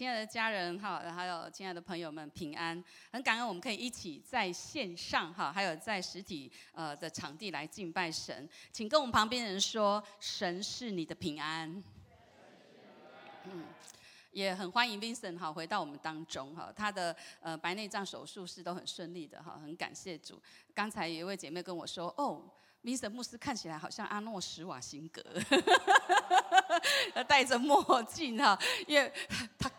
亲爱的家人哈，还有亲爱的朋友们，平安！很感恩我们可以一起在线上哈，还有在实体呃的场地来敬拜神。请跟我们旁边人说，神是你的平安。嗯，也很欢迎 Vincent 哈回到我们当中哈，他的呃白内障手术是都很顺利的哈，很感谢主。刚才有一位姐妹跟我说，哦，Vincent 牧师看起来好像阿诺施瓦辛格，戴着墨镜哈，因为他。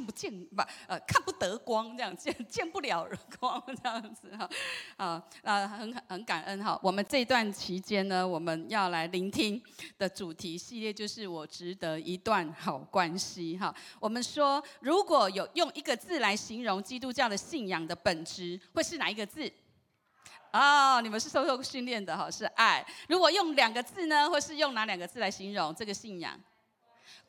看不见吧？呃，看不得光，这样见见不了光，这样子哈。啊，啊，很很感恩哈。我们这段期间呢，我们要来聆听的主题系列就是“我值得一段好关系”哈。我们说，如果有用一个字来形容基督教的信仰的本质，会是哪一个字？哦，你们是受受训练的哈，是爱。如果用两个字呢，或是用哪两个字来形容这个信仰？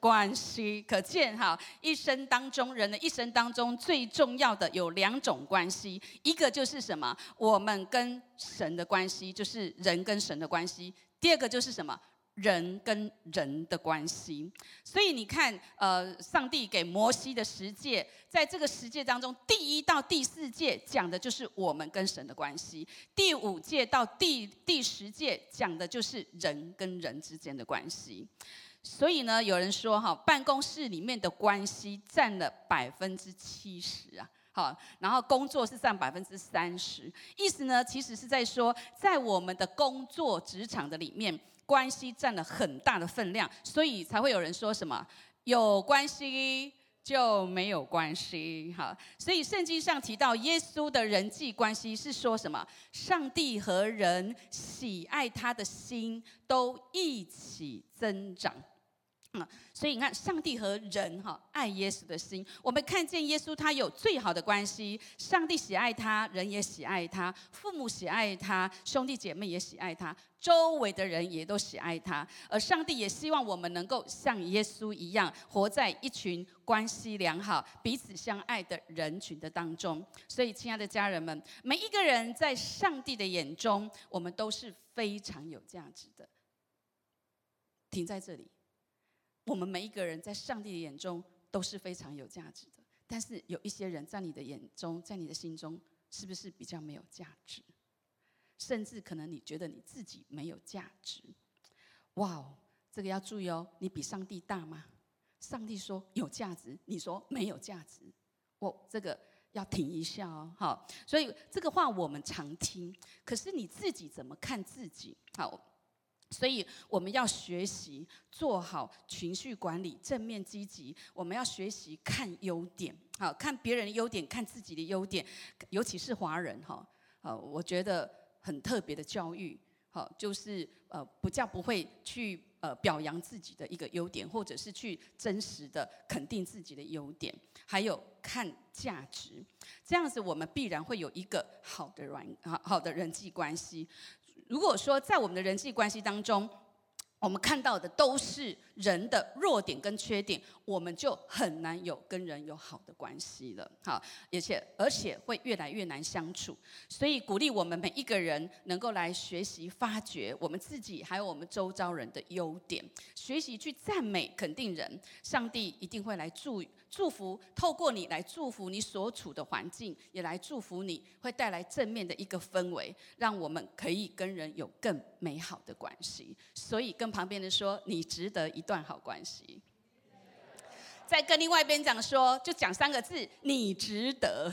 关系可见哈，一生当中人的一生当中最重要的有两种关系，一个就是什么？我们跟神的关系，就是人跟神的关系；第二个就是什么？人跟人的关系。所以你看，呃，上帝给摩西的十诫，在这个十诫当中，第一到第四诫讲的就是我们跟神的关系；第五诫到第第十诫讲的就是人跟人之间的关系。所以呢，有人说哈，办公室里面的关系占了百分之七十啊，好，然后工作是占百分之三十，意思呢，其实是在说，在我们的工作职场的里面，关系占了很大的分量，所以才会有人说什么有关系就没有关系，哈，所以圣经上提到耶稣的人际关系是说什么？上帝和人喜爱他的心都一起增长。嗯，所以你看，上帝和人哈爱耶稣的心，我们看见耶稣他有最好的关系，上帝喜爱他，人也喜爱他，父母喜爱他，兄弟姐妹也喜爱他，周围的人也都喜爱他，而上帝也希望我们能够像耶稣一样，活在一群关系良好、彼此相爱的人群的当中。所以，亲爱的家人们，每一个人在上帝的眼中，我们都是非常有价值的。停在这里。我们每一个人在上帝的眼中都是非常有价值的，但是有一些人在你的眼中，在你的心中，是不是比较没有价值？甚至可能你觉得你自己没有价值？哇哦，这个要注意哦！你比上帝大吗？上帝说有价值，你说没有价值，我这个要停一下哦。好，所以这个话我们常听，可是你自己怎么看自己？好。所以我们要学习做好情绪管理，正面积极。我们要学习看优点，好看别人的优点，看自己的优点。尤其是华人哈，呃，我觉得很特别的教育，好，就是呃，不叫不会去呃表扬自己的一个优点，或者是去真实的肯定自己的优点，还有看价值。这样子，我们必然会有一个好的软好好的人际关系。如果说在我们的人际关系当中，我们看到的都是人的弱点跟缺点，我们就很难有跟人有好的关系了。好，而且而且会越来越难相处。所以鼓励我们每一个人能够来学习发掘我们自己还有我们周遭人的优点，学习去赞美肯定人，上帝一定会来祝祝福，透过你来祝福你所处的环境，也来祝福你会带来正面的一个氛围，让我们可以跟人有更美好的关系。所以跟旁边人说，你值得一段好关系。再跟另外一边讲说，就讲三个字，你值得。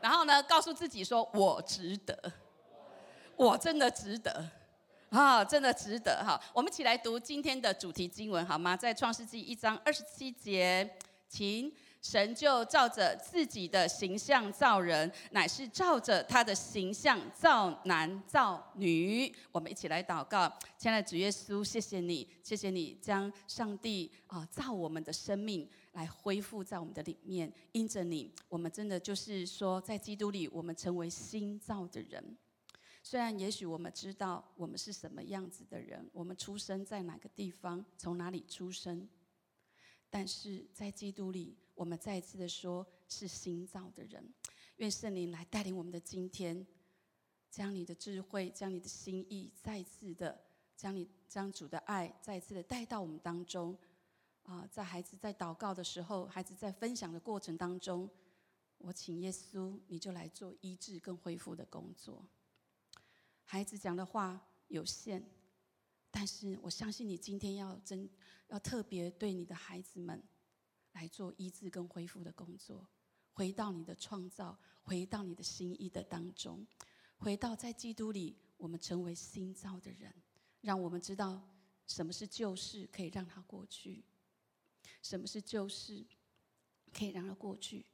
然后呢，告诉自己说，我值得，我真的值得，啊，真的值得哈。我们一起来读今天的主题经文好吗？在创世纪一章二十七节，请。神就照着自己的形象造人，乃是照着他的形象造男造女。我们一起来祷告，亲爱的主耶稣，谢谢你，谢谢你将上帝啊造我们的生命来恢复在我们的里面。因着你，我们真的就是说，在基督里，我们成为新造的人。虽然也许我们知道我们是什么样子的人，我们出生在哪个地方，从哪里出生，但是在基督里。我们再一次的说，是新造的人。愿圣灵来带领我们的今天，将你的智慧，将你的心意，再次的将你将主的爱，再次的带到我们当中。啊，在孩子在祷告的时候，孩子在分享的过程当中，我请耶稣，你就来做医治跟恢复的工作。孩子讲的话有限，但是我相信你今天要真要特别对你的孩子们。来做医治跟恢复的工作，回到你的创造，回到你的心意的当中，回到在基督里，我们成为新造的人，让我们知道什么是旧事，可以让它过去；什么是旧事，可以让它过去。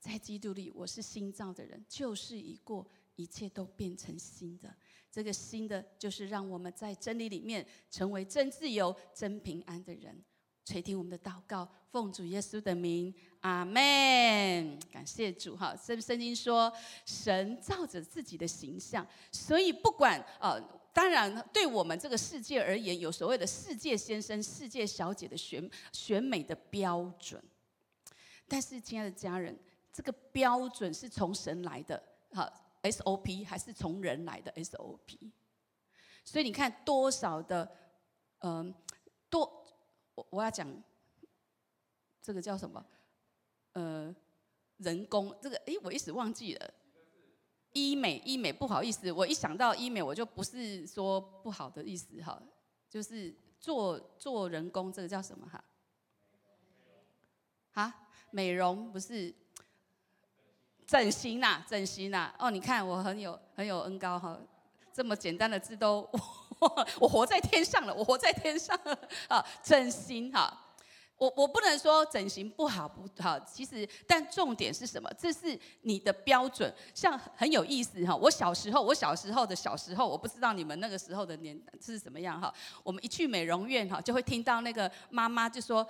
在基督里，我是新造的人，旧事已过，一切都变成新的。这个新的，就是让我们在真理里面成为真自由、真平安的人。垂听我们的祷告，奉主耶稣的名，阿门。感谢主哈。圣圣经说，神照着自己的形象，所以不管呃，当然对我们这个世界而言，有所谓的世界先生、世界小姐的选选美的标准。但是，亲爱的家人，这个标准是从神来的，哈，SOP 还是从人来的 SOP？所以你看多少的，嗯，多。我我要讲，这个叫什么？呃，人工这个，哎，我一时忘记了。医美，医美，不好意思，我一想到医美，我就不是说不好的意思哈，就是做做人工，这个叫什么哈？啊，美容不是整形呐，整形呐。哦，你看我很有很有恩高哈，这么简单的字都。我活在天上了，我活在天上了 啊！整形哈，我我不能说整形不好不好，其实但重点是什么？这是你的标准，像很有意思哈。我小时候，我小时候的小时候，我不知道你们那个时候的年是什么样哈。我们一去美容院哈，就会听到那个妈妈就说，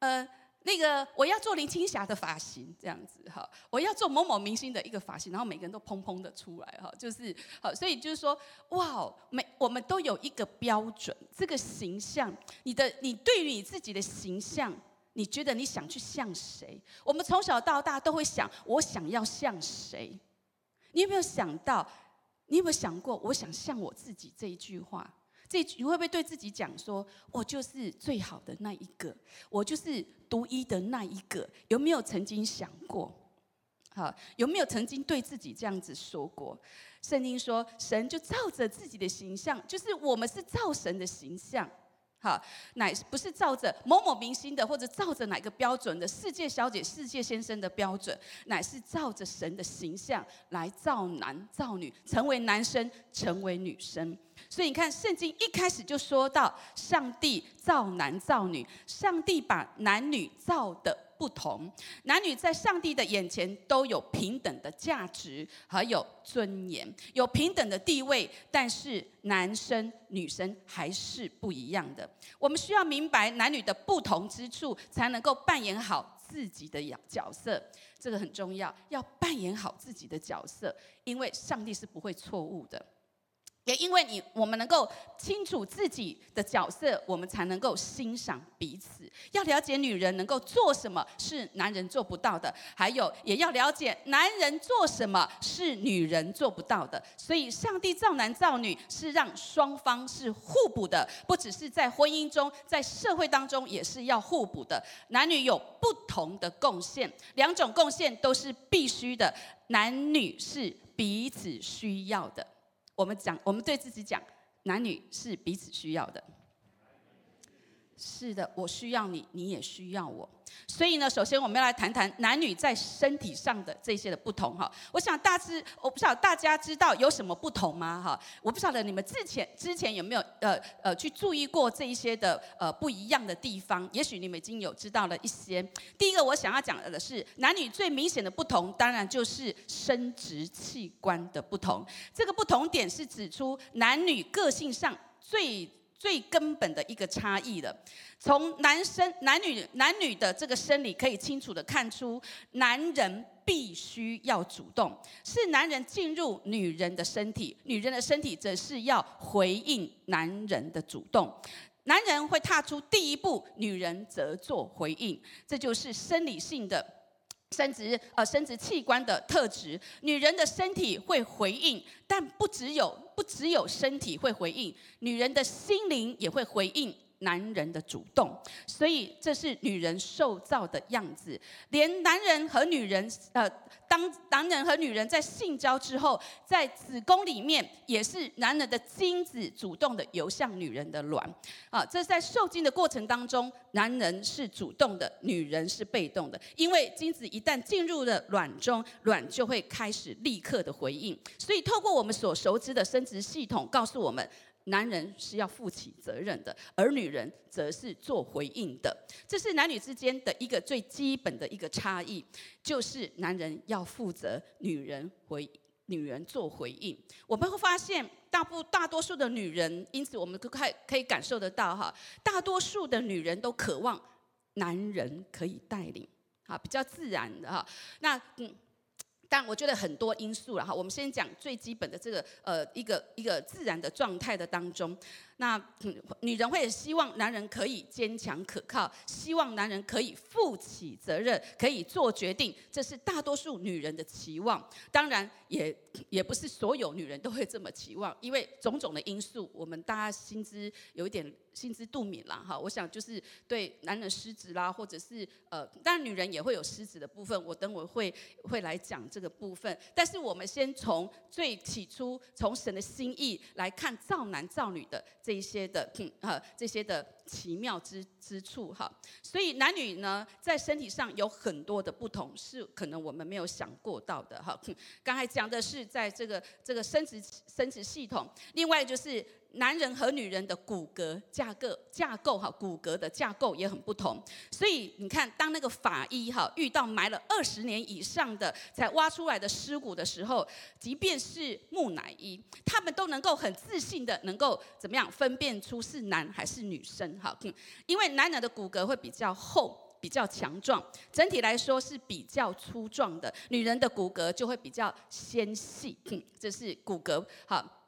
呃。那个我要做林青霞的发型，这样子哈，我要做某某明星的一个发型，然后每个人都砰砰的出来哈，就是好，所以就是说，哇，每我们都有一个标准，这个形象，你的你对于你自己的形象，你觉得你想去像谁？我们从小到大都会想，我想要像谁？你有没有想到？你有没有想过，我想像我自己这一句话？这你会不会对自己讲说，我就是最好的那一个，我就是独一的那一个？有没有曾经想过？好，有没有曾经对自己这样子说过？圣经说，神就照着自己的形象，就是我们是造神的形象。好，乃不是照着某某明星的，或者照着哪个标准的世界小姐、世界先生的标准，乃是照着神的形象来造男造女，成为男生，成为女生。所以你看，圣经一开始就说到，上帝造男造女，上帝把男女造的。不同男女在上帝的眼前都有平等的价值，还有尊严，有平等的地位。但是男生女生还是不一样的。我们需要明白男女的不同之处，才能够扮演好自己的角色。这个很重要，要扮演好自己的角色，因为上帝是不会错误的。也因为你，我们能够清楚自己的角色，我们才能够欣赏彼此。要了解女人能够做什么是男人做不到的，还有也要了解男人做什么是女人做不到的。所以，上帝造男造女是让双方是互补的，不只是在婚姻中，在社会当中也是要互补的。男女有不同的贡献，两种贡献都是必须的，男女是彼此需要的。我们讲，我们对自己讲，男女是彼此需要的。是的，我需要你，你也需要我。所以呢，首先我们要来谈谈男女在身体上的这些的不同哈。我想大致，我不晓得大家知道有什么不同吗？哈，我不晓得你们之前之前有没有呃呃去注意过这一些的呃不一样的地方？也许你们已经有知道了一些。第一个我想要讲的是，男女最明显的不同，当然就是生殖器官的不同。这个不同点是指出男女个性上最。最根本的一个差异了。从男生、男女、男女的这个生理，可以清楚的看出，男人必须要主动，是男人进入女人的身体，女人的身体则是要回应男人的主动。男人会踏出第一步，女人则做回应，这就是生理性的。生殖呃生殖器官的特质，女人的身体会回应，但不只有不只有身体会回应，女人的心灵也会回应。男人的主动，所以这是女人受造的样子。连男人和女人，呃，当男人和女人在性交之后，在子宫里面，也是男人的精子主动的游向女人的卵。啊，这在受精的过程当中，男人是主动的，女人是被动的。因为精子一旦进入了卵中，卵就会开始立刻的回应。所以，透过我们所熟知的生殖系统，告诉我们。男人是要负起责任的，而女人则是做回应的。这是男女之间的一个最基本的一个差异，就是男人要负责，女人回，女人做回应。我们会发现，大部大多数的女人，因此我们可可可以感受得到哈，大多数的女人都渴望男人可以带领，啊，比较自然的哈。那嗯。但我觉得很多因素了哈，我们先讲最基本的这个呃一个一个自然的状态的当中。那女人会希望男人可以坚强可靠，希望男人可以负起责任，可以做决定，这是大多数女人的期望。当然，也也不是所有女人都会这么期望，因为种种的因素，我们大家心知有一点心知肚明啦。哈，我想就是对男人失职啦，或者是呃，当然女人也会有失职的部分，我等会会会来讲这个部分。但是我们先从最起初，从神的心意来看造男造女的。这一些的，呃，这些的奇妙之之处，哈，所以男女呢，在身体上有很多的不同，是可能我们没有想过到的，哈。刚才讲的是在这个这个生殖生殖系统，另外就是。男人和女人的骨骼架构架构哈，骨骼的架构也很不同。所以你看，当那个法医哈遇到埋了二十年以上的才挖出来的尸骨的时候，即便是木乃伊，他们都能够很自信的能够怎么样分辨出是男还是女生哈。因为男人的骨骼会比较厚、比较强壮，整体来说是比较粗壮的；女人的骨骼就会比较纤细。这是骨骼好。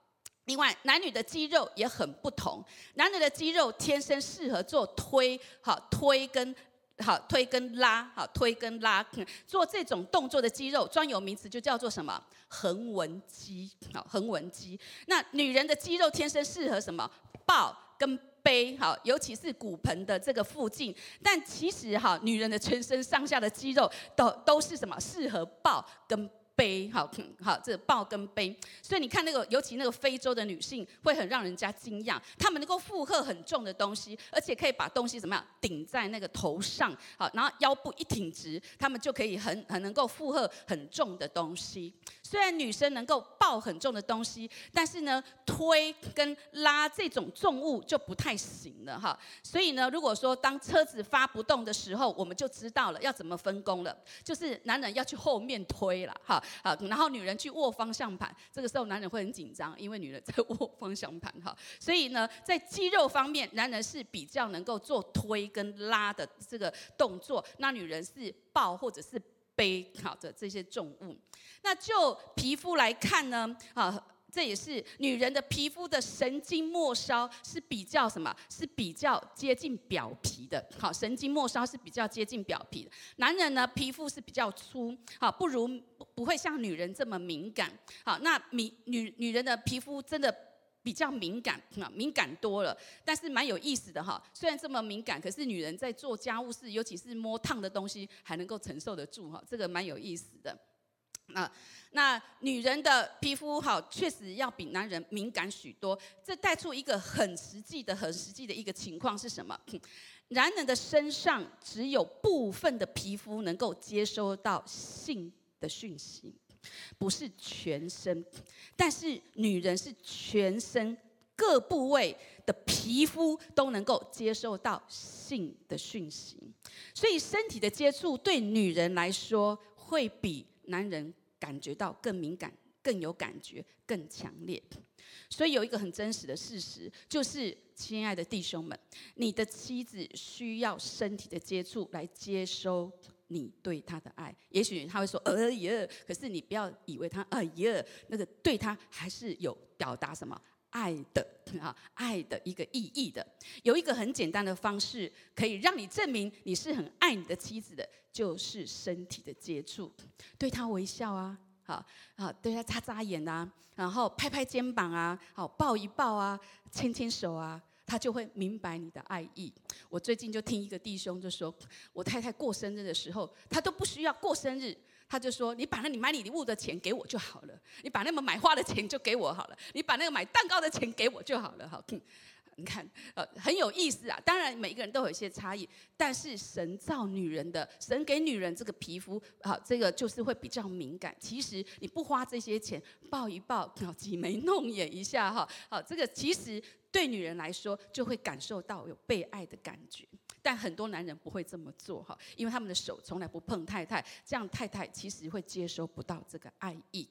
另外，男女的肌肉也很不同。男人的肌肉天生适合做推，好推跟好推跟拉，好推跟拉，做这种动作的肌肉专有名词就叫做什么？横纹肌，好横纹肌。那女人的肌肉天生适合什么？抱跟背，好尤其是骨盆的这个附近。但其实哈，女人的全身上下的肌肉都都是什么？适合抱跟。杯好，好，这抱跟杯，所以你看那个，尤其那个非洲的女性，会很让人家惊讶，她们能够负荷很重的东西，而且可以把东西怎么样顶在那个头上，好，然后腰部一挺直，她们就可以很很能够负荷很重的东西。虽然女生能够抱很重的东西，但是呢，推跟拉这种重物就不太行了哈。所以呢，如果说当车子发不动的时候，我们就知道了要怎么分工了，就是男人要去后面推了哈，好，然后女人去握方向盘。这个时候男人会很紧张，因为女人在握方向盘哈。所以呢，在肌肉方面，男人是比较能够做推跟拉的这个动作，那女人是抱或者是。背好的这些重物，那就皮肤来看呢，啊，这也是女人的皮肤的神经末梢是比较什么？是比较接近表皮的。好，神经末梢是比较接近表皮的。男人呢，皮肤是比较粗，好，不如不会像女人这么敏感。好，那敏女女人的皮肤真的。比较敏感啊，敏感多了，但是蛮有意思的哈。虽然这么敏感，可是女人在做家务事，尤其是摸烫的东西，还能够承受得住哈。这个蛮有意思的。啊，那女人的皮肤好，确实要比男人敏感许多。这带出一个很实际的、很实际的一个情况是什么？男人的身上只有部分的皮肤能够接收到性的讯息，不是全身。但是女人是全身各部位的皮肤都能够接受到性的讯息，所以身体的接触对女人来说会比男人感觉到更敏感、更有感觉、更强烈。所以有一个很真实的事实，就是亲爱的弟兄们，你的妻子需要身体的接触来接收你对他的爱。也许他会说：“哎呀！”可是你不要以为他“哎呀”，那个对他还是有表达什么爱的啊，爱的一个意义的。有一个很简单的方式，可以让你证明你是很爱你的妻子的，就是身体的接触，对她微笑啊。好，好，对他眨眨眼呐，然后拍拍肩膀啊，好，抱一抱啊，牵牵手啊，他就会明白你的爱意。我最近就听一个弟兄就说，我太太过生日的时候，他都不需要过生日，他就说，你把那你买礼物的钱给我就好了，你把那么买花的钱就给我好了，你把那个买蛋糕的钱给我就好了，好。你看，呃，很有意思啊。当然，每一个人都有一些差异，但是神造女人的，神给女人这个皮肤，好，这个就是会比较敏感。其实你不花这些钱，抱一抱，挤眉弄眼一下，哈，好，这个其实对女人来说就会感受到有被爱的感觉。但很多男人不会这么做，哈，因为他们的手从来不碰太太，这样太太其实会接收不到这个爱意。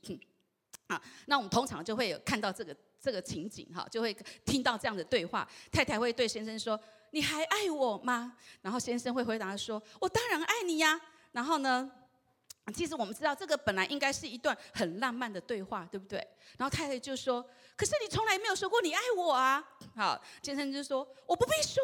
啊，那我们通常就会有看到这个这个情景哈，就会听到这样的对话。太太会对先生说：“你还爱我吗？”然后先生会回答说：“我当然爱你呀。”然后呢，其实我们知道这个本来应该是一段很浪漫的对话，对不对？然后太太就说：“可是你从来没有说过你爱我啊。”好，先生就说：“我不必说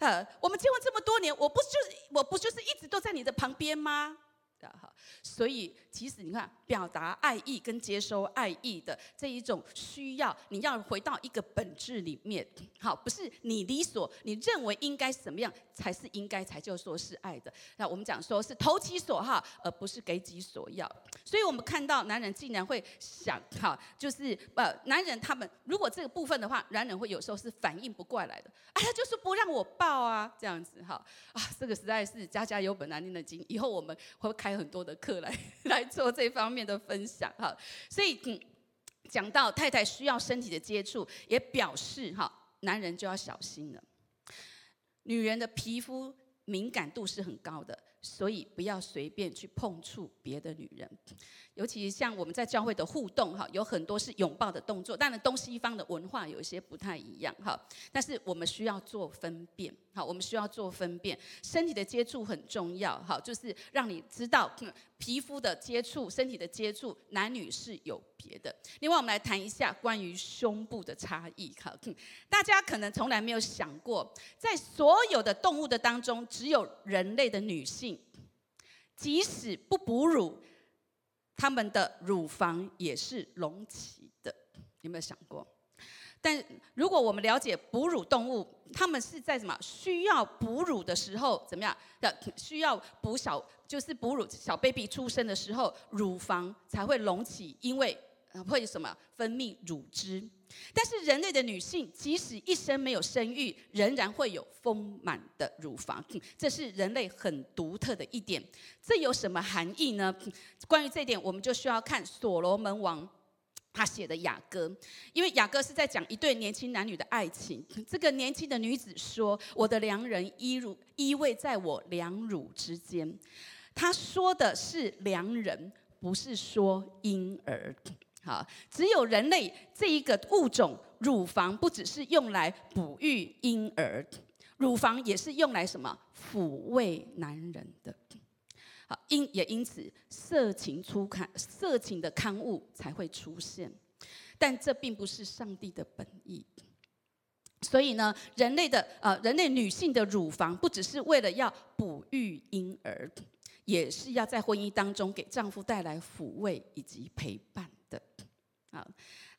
啊，呃，我们结婚这么多年，我不就是我不就是一直都在你的旁边吗？”的哈，所以其实你看，表达爱意跟接收爱意的这一种需要，你要回到一个本质里面，好，不是你理所你认为应该什么样才是应该才就说是爱的。那我们讲说是投其所好，而不是给己所要。所以我们看到男人竟然会想，哈，就是呃，男人他们如果这个部分的话，男人会有时候是反应不过来的，哎，他就是不让我抱啊，这样子哈，啊，这个实在是家家有本难念的经，以后我们会开。开很多的课来 来做这方面的分享哈，所以，讲到太太需要身体的接触，也表示哈，男人就要小心了。女人的皮肤敏感度是很高的，所以不要随便去碰触别的女人。尤其像我们在教会的互动哈，有很多是拥抱的动作，当然东西方的文化有一些不太一样哈。但是我们需要做分辨，好，我们需要做分辨，身体的接触很重要，好，就是让你知道皮肤的接触、身体的接触，男女是有别的。另外，我们来谈一下关于胸部的差异，哈，大家可能从来没有想过，在所有的动物的当中，只有人类的女性，即使不哺乳。他们的乳房也是隆起的，有没有想过？但如果我们了解哺乳动物，他们是在什么需要哺乳的时候怎么样？的需要哺小，就是哺乳小 baby 出生的时候，乳房才会隆起，因为会什么分泌乳汁。但是人类的女性，即使一生没有生育，仍然会有丰满的乳房，这是人类很独特的一点。这有什么含义呢？关于这点，我们就需要看所罗门王他写的雅歌，因为雅歌是在讲一对年轻男女的爱情。这个年轻的女子说：“我的良人依乳依偎在我两乳之间。”他说的是良人，不是说婴儿。好，只有人类这一个物种，乳房不只是用来哺育婴儿，乳房也是用来什么抚慰男人的。好，因也因此，色情出刊，色情的刊物才会出现，但这并不是上帝的本意。所以呢，人类的呃，人类女性的乳房不只是为了要哺育婴儿，也是要在婚姻当中给丈夫带来抚慰以及陪伴的。啊，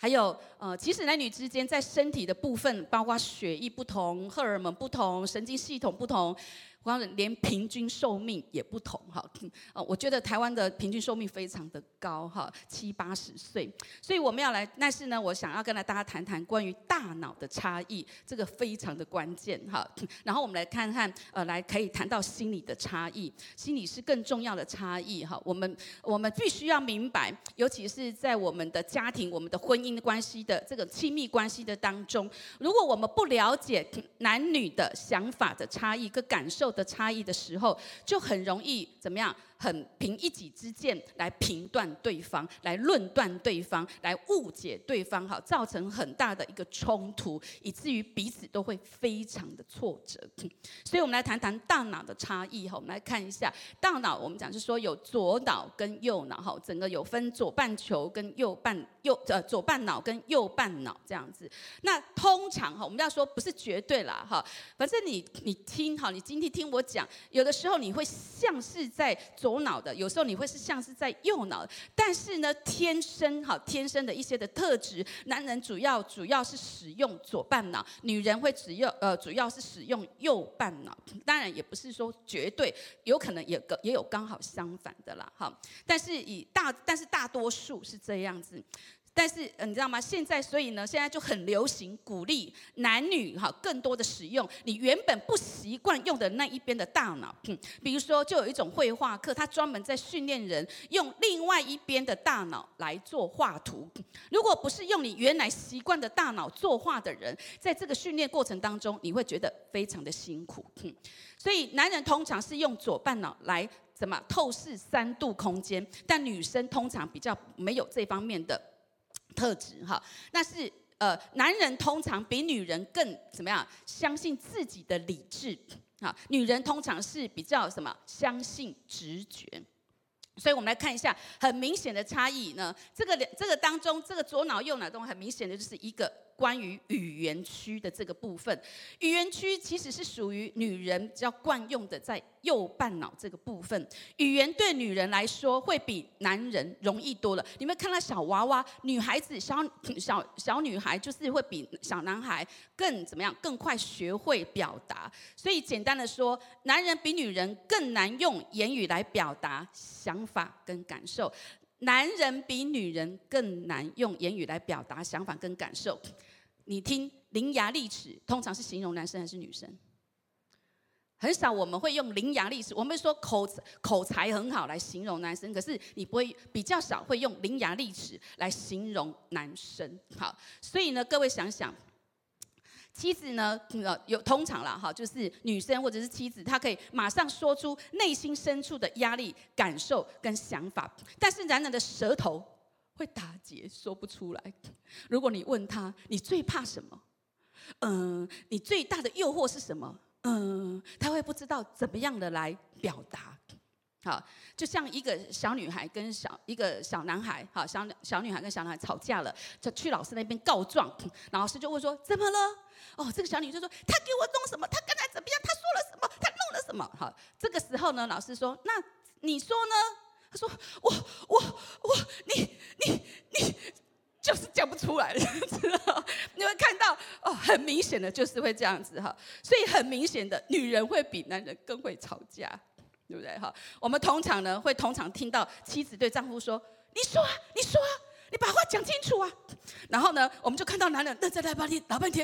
还有呃，其实男女之间在身体的部分，包括血液不同、荷尔蒙不同、神经系统不同。光连平均寿命也不同哈，呃，我觉得台湾的平均寿命非常的高哈，七八十岁，所以我们要来，但是呢，我想要跟来大家谈谈关于大脑的差异，这个非常的关键哈。然后我们来看看，呃，来可以谈到心理的差异，心理是更重要的差异哈。我们我们必须要明白，尤其是在我们的家庭、我们的婚姻关系的这个亲密关系的当中，如果我们不了解男女的想法的差异跟感受。的差异的时候，就很容易怎么样？很凭一己之见来评断对方，来论断对方，来误解对方，哈，造成很大的一个冲突，以至于彼此都会非常的挫折。所以，我们来谈谈大脑的差异，哈，我们来看一下大脑。我们讲是说有左脑跟右脑，哈，整个有分左半球跟右半右呃左半脑跟右半脑这样子。那通常哈，我们要说不是绝对啦，哈，反正你你听哈，你今天听我讲，有的时候你会像是在左。左脑的，有时候你会是像是在右脑，但是呢，天生哈，天生的一些的特质，男人主要主要是使用左半脑，女人会只要呃，主要是使用右半脑。当然也不是说绝对，有可能也也有刚好相反的啦，哈。但是以大，但是大多数是这样子。但是你知道吗？现在所以呢，现在就很流行鼓励男女哈更多的使用你原本不习惯用的那一边的大脑。比如说，就有一种绘画课，他专门在训练人用另外一边的大脑来做画图。如果不是用你原来习惯的大脑作画的人，在这个训练过程当中，你会觉得非常的辛苦。所以男人通常是用左半脑来怎么透视三度空间，但女生通常比较没有这方面的。特质哈，那是呃，男人通常比女人更怎么样？相信自己的理智啊，女人通常是比较什么？相信直觉。所以我们来看一下很明显的差异呢。这个两这个当中，这个左脑右脑中很明显的就是一个。关于语言区的这个部分，语言区其实是属于女人比较惯用的，在右半脑这个部分。语言对女人来说会比男人容易多了。你们看到小娃娃，女孩子小小小女孩就是会比小男孩更怎么样？更快学会表达。所以简单的说，男人比女人更难用言语来表达想法跟感受。男人比女人更难用言语来表达想法跟感受。你听伶牙俐齿，通常是形容男生还是女生？很少我们会用伶牙俐齿，我们说口口才很好来形容男生，可是你不会比较少会用伶牙俐齿来形容男生。好，所以呢，各位想想。妻子呢，呃，有通常啦，哈，就是女生或者是妻子，她可以马上说出内心深处的压力、感受跟想法，但是男人的舌头会打结，说不出来。如果你问他，你最怕什么？嗯，你最大的诱惑是什么？嗯，他会不知道怎么样的来表达。好，就像一个小女孩跟小一个小男孩，好，小小女孩跟小男孩吵架了，就去老师那边告状，老师就问说怎么了？哦，这个小女就说他给我弄什么？他刚才怎么样？他说了什么？他弄了什么？好，这个时候呢，老师说那你说呢？他说我我我你你你就是讲不出来，知道？你会看到哦，很明显的就是会这样子哈，所以很明显的女人会比男人更会吵架。对不对哈？我们通常呢会通常听到妻子对丈夫说：“你说啊，你说啊，你把话讲清楚啊。”然后呢，我们就看到男人愣在那半天，老半天，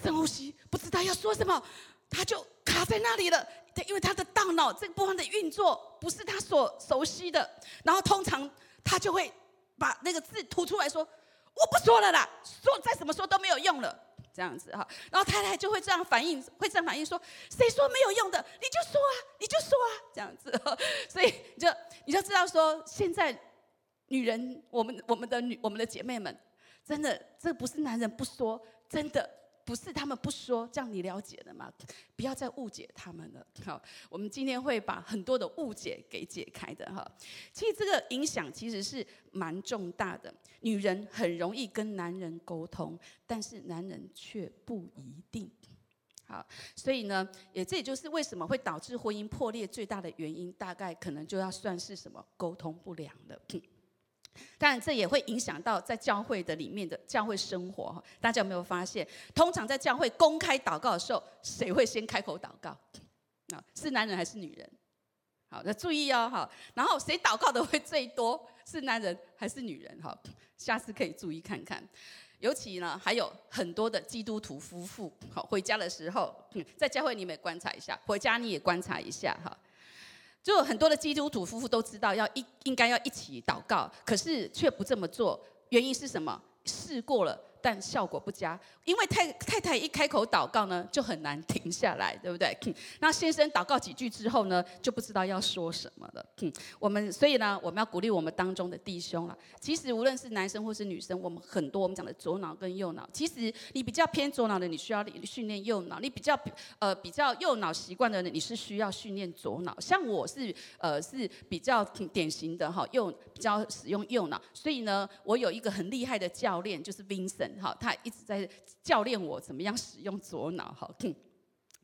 深呼吸，不知道要说什么，他就卡在那里了。因为他的大脑这个部分的运作不是他所熟悉的，然后通常他就会把那个字吐出来说：“我不说了啦，说再怎么说都没有用了。”这样子哈，然后太太就会这样反应，会这样反应说：“谁说没有用的？你就说啊，你就说啊。”这样子，所以你就你就知道说，现在女人，我们我们的女我们的姐妹们，真的，这不是男人不说，真的。不是他们不说，这样你了解了吗？不要再误解他们了。好，我们今天会把很多的误解给解开的哈。其实这个影响其实是蛮重大的。女人很容易跟男人沟通，但是男人却不一定。好，所以呢，也这也就是为什么会导致婚姻破裂最大的原因，大概可能就要算是什么沟通不良的。当然，这也会影响到在教会的里面的教会生活。大家有没有发现，通常在教会公开祷告的时候，谁会先开口祷告？啊，是男人还是女人？好，那注意哦，好。然后谁祷告的会最多？是男人还是女人？好，下次可以注意看看。尤其呢，还有很多的基督徒夫妇，好，回家的时候，在教会你们也观察一下，回家你也观察一下，哈。就很多的基督徒夫妇都知道要一应该要一起祷告，可是却不这么做，原因是什么？试过了。但效果不佳，因为太太太一开口祷告呢，就很难停下来，对不对？那先生祷告几句之后呢，就不知道要说什么了。我们所以呢，我们要鼓励我们当中的弟兄了。其实无论是男生或是女生，我们很多我们讲的左脑跟右脑，其实你比较偏左脑的，你需要训练右脑；你比较呃比较右脑习惯的人，你是需要训练左脑。像我是呃是比较挺典型的哈，右比较使用右脑，所以呢，我有一个很厉害的教练，就是 Vincent。好，他一直在教练我怎么样使用左脑。好。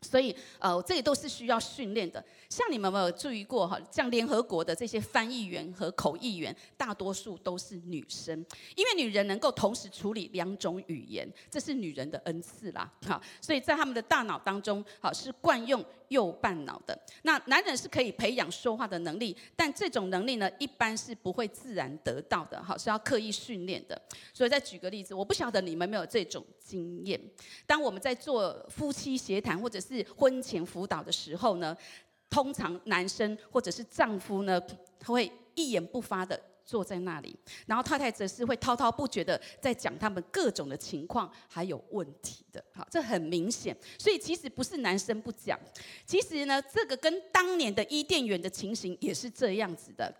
所以，呃，这里都是需要训练的。像你们有没有注意过哈？像联合国的这些翻译员和口译员，大多数都是女生，因为女人能够同时处理两种语言，这是女人的恩赐啦。好，所以在他们的大脑当中，好是惯用右半脑的。那男人是可以培养说话的能力，但这种能力呢，一般是不会自然得到的。好，是要刻意训练的。所以再举个例子，我不晓得你们没有这种经验。当我们在做夫妻协谈，或者是是婚前辅导的时候呢，通常男生或者是丈夫呢，他会一言不发的坐在那里，然后太太则是会滔滔不绝的在讲他们各种的情况还有问题的，好，这很明显。所以其实不是男生不讲，其实呢，这个跟当年的伊甸园的情形也是这样子的。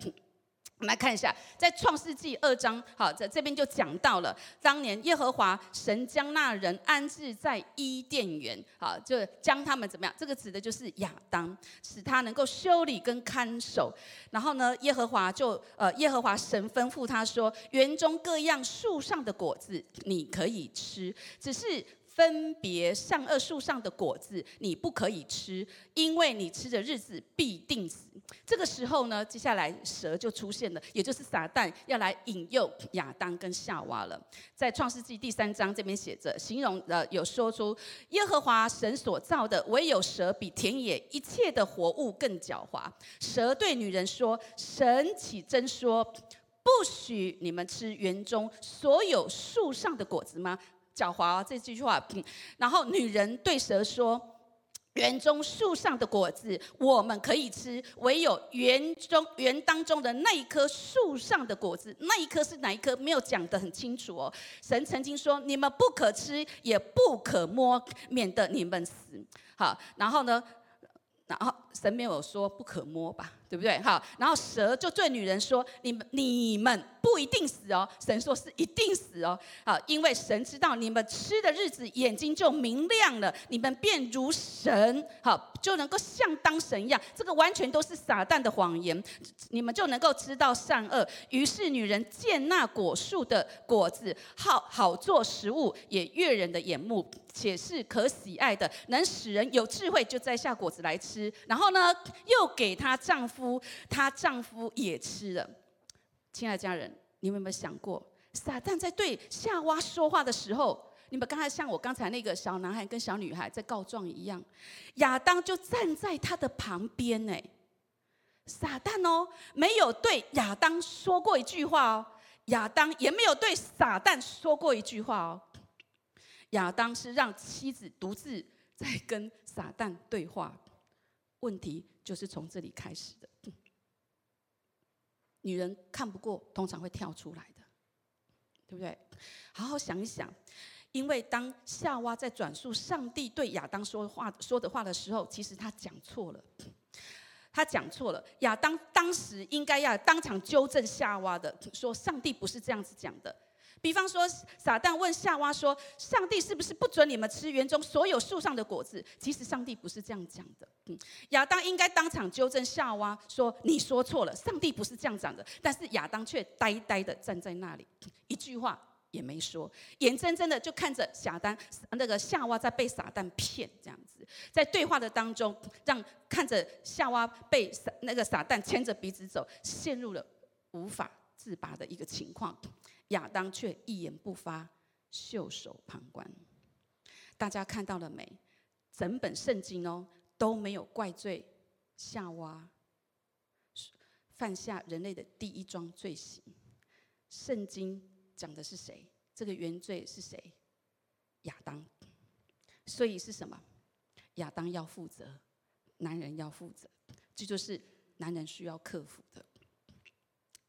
我们来看一下，在创世纪二章，好，在这边就讲到了，当年耶和华神将那人安置在伊甸园，好，就将他们怎么样？这个指的就是亚当，使他能够修理跟看守。然后呢，耶和华就呃，耶和华神吩咐他说：园中各样树上的果子你可以吃，只是。分别善恶树上的果子，你不可以吃，因为你吃的日子必定死。这个时候呢，接下来蛇就出现了，也就是撒旦要来引诱亚当跟夏娃了。在创世纪第三章这边写着，形容呃有说出耶和华神所造的，唯有蛇比田野一切的活物更狡猾。蛇对女人说：“神起真说，不许你们吃园中所有树上的果子吗？”狡猾这句话，嗯然后女人对蛇说：“园中树上的果子我们可以吃，唯有园中园当中的那一棵树上的果子，那一棵是哪一棵？没有讲得很清楚哦。神曾经说：你们不可吃，也不可摸，免得你们死。好，然后呢？然后神没有说不可摸吧？”对不对？好，然后蛇就对女人说：“你们你们不一定死哦。”神说是一定死哦。好，因为神知道你们吃的日子眼睛就明亮了，你们便如神，好就能够像当神一样。这个完全都是撒旦的谎言，你们就能够知道善恶。于是女人见那果树的果子好好做食物，也悦人的眼目，且是可喜爱的，能使人有智慧，就摘下果子来吃。然后呢，又给她丈夫。她丈夫也吃了。亲爱的家人，你们有没有想过，撒旦在对夏娃说话的时候，你们刚才像我刚才那个小男孩跟小女孩在告状一样，亚当就站在他的旁边呢。撒旦哦，没有对亚当说过一句话哦，亚当也没有对撒旦说过一句话哦。亚当是让妻子独自在跟撒旦对话，问题就是从这里开始的。女人看不过，通常会跳出来的，对不对？好好想一想，因为当夏娃在转述上帝对亚当说话说的话的时候，其实他讲错了，他讲错了。亚当当时应该要当场纠正夏娃的，说上帝不是这样子讲的。比方说，撒旦问夏娃说：“上帝是不是不准你们吃园中所有树上的果子？”其实上帝不是这样讲的。嗯，亚当应该当场纠正夏娃说：“你说错了，上帝不是这样讲的。”但是亚当却呆呆的站在那里，一句话也没说，眼睁睁的就看着撒旦那个夏娃在被撒旦骗，这样子，在对话的当中，让看着夏娃被撒那个撒旦牵着鼻子走，陷入了无法自拔的一个情况，亚当却一言不发，袖手旁观。大家看到了没？整本圣经哦都没有怪罪夏娃犯下人类的第一桩罪行。圣经讲的是谁？这个原罪是谁？亚当。所以是什么？亚当要负责，男人要负责，这就是男人需要克服的。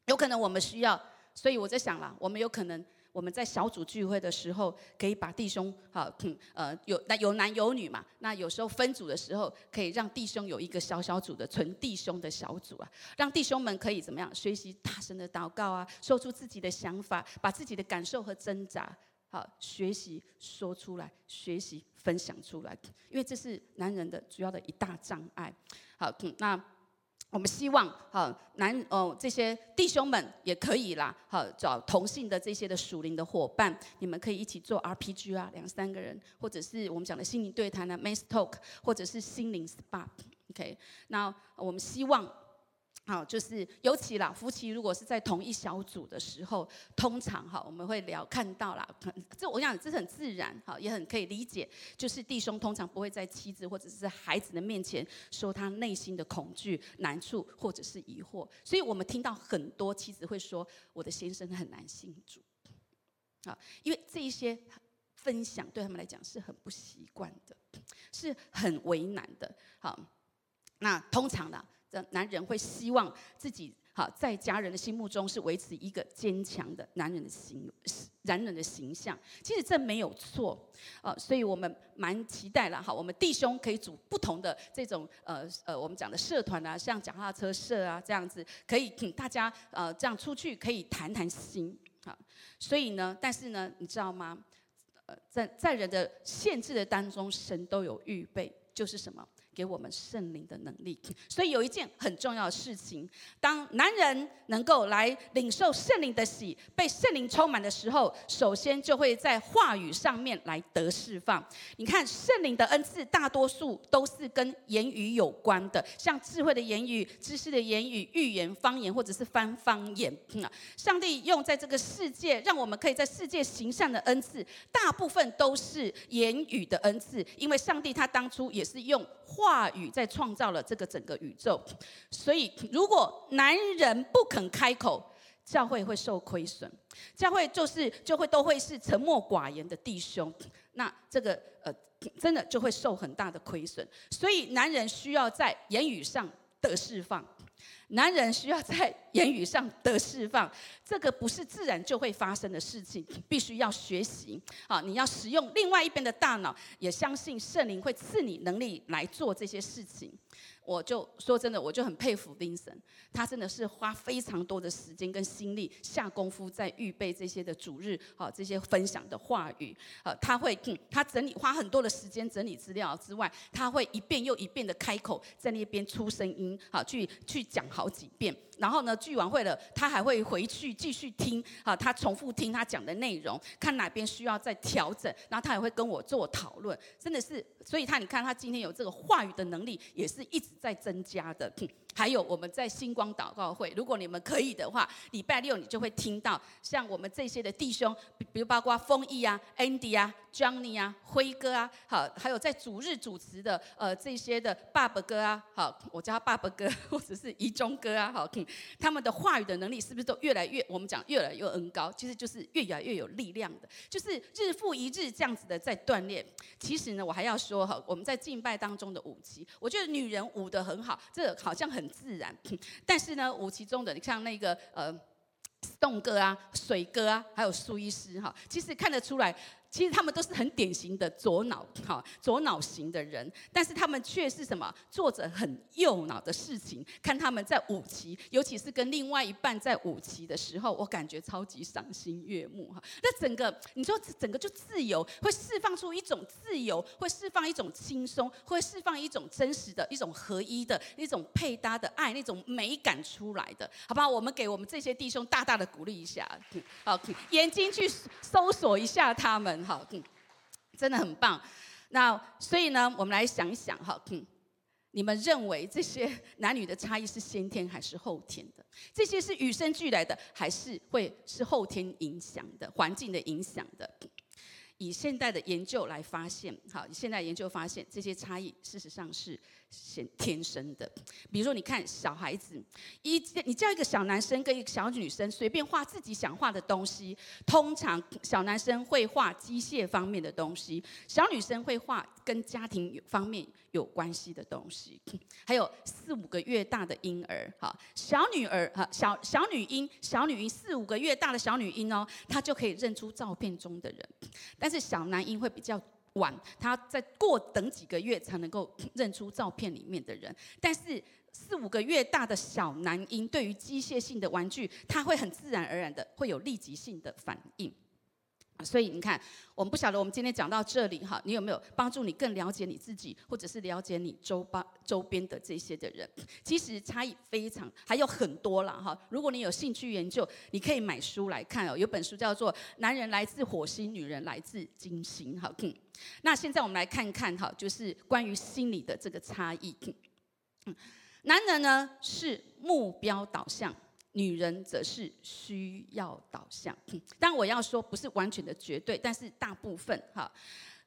有可能我们需要，所以我在想了，我们有可能我们在小组聚会的时候，可以把弟兄好，呃，有那有男有女嘛，那有时候分组的时候，可以让弟兄有一个小小组的纯弟兄的小组啊，让弟兄们可以怎么样学习大声的祷告啊，说出自己的想法，把自己的感受和挣扎，好学习说出来，学习分享出来，因为这是男人的主要的一大障碍。好，那。我们希望，哈男哦这些弟兄们也可以啦，好找同性的这些的属灵的伙伴，你们可以一起做 RPG 啊，两三个人，或者是我们讲的心灵对谈啊，Mass Talk，或者是心灵 Spark，OK？那我们希望。好，就是尤其啦，夫妻如果是在同一小组的时候，通常哈，我们会聊看到啦，这我想这是很自然，哈，也很可以理解。就是弟兄通常不会在妻子或者是孩子的面前说他内心的恐惧、难处或者是疑惑，所以我们听到很多妻子会说：“我的先生很难信主。”啊，因为这一些分享对他们来讲是很不习惯的，是很为难的。好，那通常呢？这男人会希望自己好在家人的心目中是维持一个坚强的男人的形男人的形象。其实这没有错呃，所以我们蛮期待了哈。我们弟兄可以组不同的这种呃呃，我们讲的社团啊，像脚踏车社啊这样子，可以请大家呃这样出去可以谈谈心啊。所以呢，但是呢，你知道吗？呃，在在人的限制的当中，神都有预备，就是什么？给我们圣灵的能力，所以有一件很重要的事情：当男人能够来领受圣灵的喜，被圣灵充满的时候，首先就会在话语上面来得释放。你看，圣灵的恩赐大多数都是跟言语有关的，像智慧的言语、知识的言语、预言、方言，或者是翻方言。上帝用在这个世界，让我们可以在世界行善的恩赐，大部分都是言语的恩赐，因为上帝他当初也是用。话话语在创造了这个整个宇宙，所以如果男人不肯开口，教会会受亏损，教会就是就会都会是沉默寡言的弟兄，那这个呃真的就会受很大的亏损，所以男人需要在言语上的释放。男人需要在言语上的释放，这个不是自然就会发生的事情，必须要学习。好，你要使用另外一边的大脑，也相信圣灵会赐你能力来做这些事情。我就说真的，我就很佩服丁神，他真的是花非常多的时间跟心力下功夫在预备这些的主日，好这些分享的话语，呃，他会他整理花很多的时间整理资料之外，他会一遍又一遍的开口在那边出声音，好去去讲好几遍。然后呢，聚完会了，他还会回去继续听，啊，他重复听他讲的内容，看哪边需要再调整，然后他也会跟我做讨论，真的是，所以他你看他今天有这个话语的能力，也是一直在增加的。还有我们在星光祷告会，如果你们可以的话，礼拜六你就会听到像我们这些的弟兄，比如包括丰毅啊、Andy 啊、Johnny 啊、辉哥啊，好，还有在主日主持的呃这些的爸爸哥啊，好，我叫他爸爸哥 或者是一中哥啊，好，他们的话语的能力是不是都越来越我们讲越来越恩高？其实就是越来越有力量的，就是日复一日这样子的在锻炼。其实呢，我还要说哈，我们在敬拜当中的舞旗，我觉得女人舞得很好，这好像很。自然，但是呢，舞其中的，你像那个呃，栋哥啊、水哥啊，还有苏医师哈，其实看得出来。其实他们都是很典型的左脑，哈，左脑型的人，但是他们却是什么，做着很右脑的事情。看他们在舞旗，尤其是跟另外一半在舞旗的时候，我感觉超级赏心悦目，哈。那整个，你说整个就自由，会释放出一种自由，会释放一种轻松，会释放一种真实的一种合一的一种配搭的爱，那种美感出来的，好不好？我们给我们这些弟兄大大的鼓励一下，好，眼睛去搜索一下他们。很好，嗯，真的很棒。那所以呢，我们来想一想，哈，嗯，你们认为这些男女的差异是先天还是后天的？这些是与生俱来的，还是会是后天影响的、环境的影响的？以现代的研究来发现，好，以现代研究发现这些差异事实上是先天生的。比如说，你看小孩子，一你叫一个小男生跟一个小女生随便画自己想画的东西，通常小男生会画机械方面的东西，小女生会画跟家庭方面有关系的东西。还有四五个月大的婴儿，哈，小女儿哈，小小女婴，小女婴四五个月大的小女婴哦，她就可以认出照片中的人。但是小男婴会比较晚，他再过等几个月才能够 认出照片里面的人。但是四五个月大的小男婴对于机械性的玩具，他会很自然而然的会有立即性的反应。所以你看，我们不晓得我们今天讲到这里哈，你有没有帮助你更了解你自己，或者是了解你周帮周边的这些的人？其实差异非常还有很多了哈。如果你有兴趣研究，你可以买书来看哦。有本书叫做《男人来自火星，女人来自金星》哈。那现在我们来看看哈，就是关于心理的这个差异。男人呢是目标导向。女人则是需要导向，但我要说不是完全的绝对，但是大部分哈。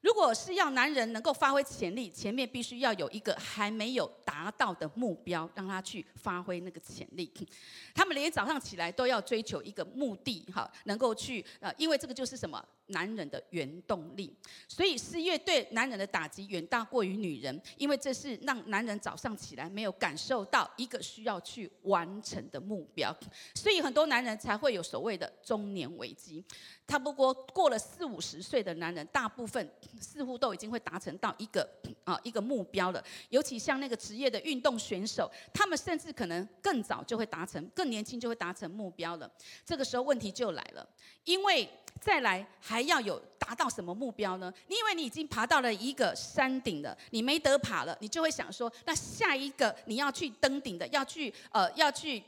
如果是要男人能够发挥潜力，前面必须要有一个还没有达到的目标，让他去发挥那个潜力。他们连早上起来都要追求一个目的，哈，能够去呃，因为这个就是什么男人的原动力。所以失业对男人的打击远大过于女人，因为这是让男人早上起来没有感受到一个需要去完成的目标，所以很多男人才会有所谓的中年危机。他不过过了四五十岁的男人，大部分似乎都已经会达成到一个啊一个目标了。尤其像那个职业的运动选手，他们甚至可能更早就会达成，更年轻就会达成目标了。这个时候问题就来了，因为再来还要有达到什么目标呢？你以为你已经爬到了一个山顶了，你没得爬了，你就会想说，那下一个你要去登顶的，要去呃要去。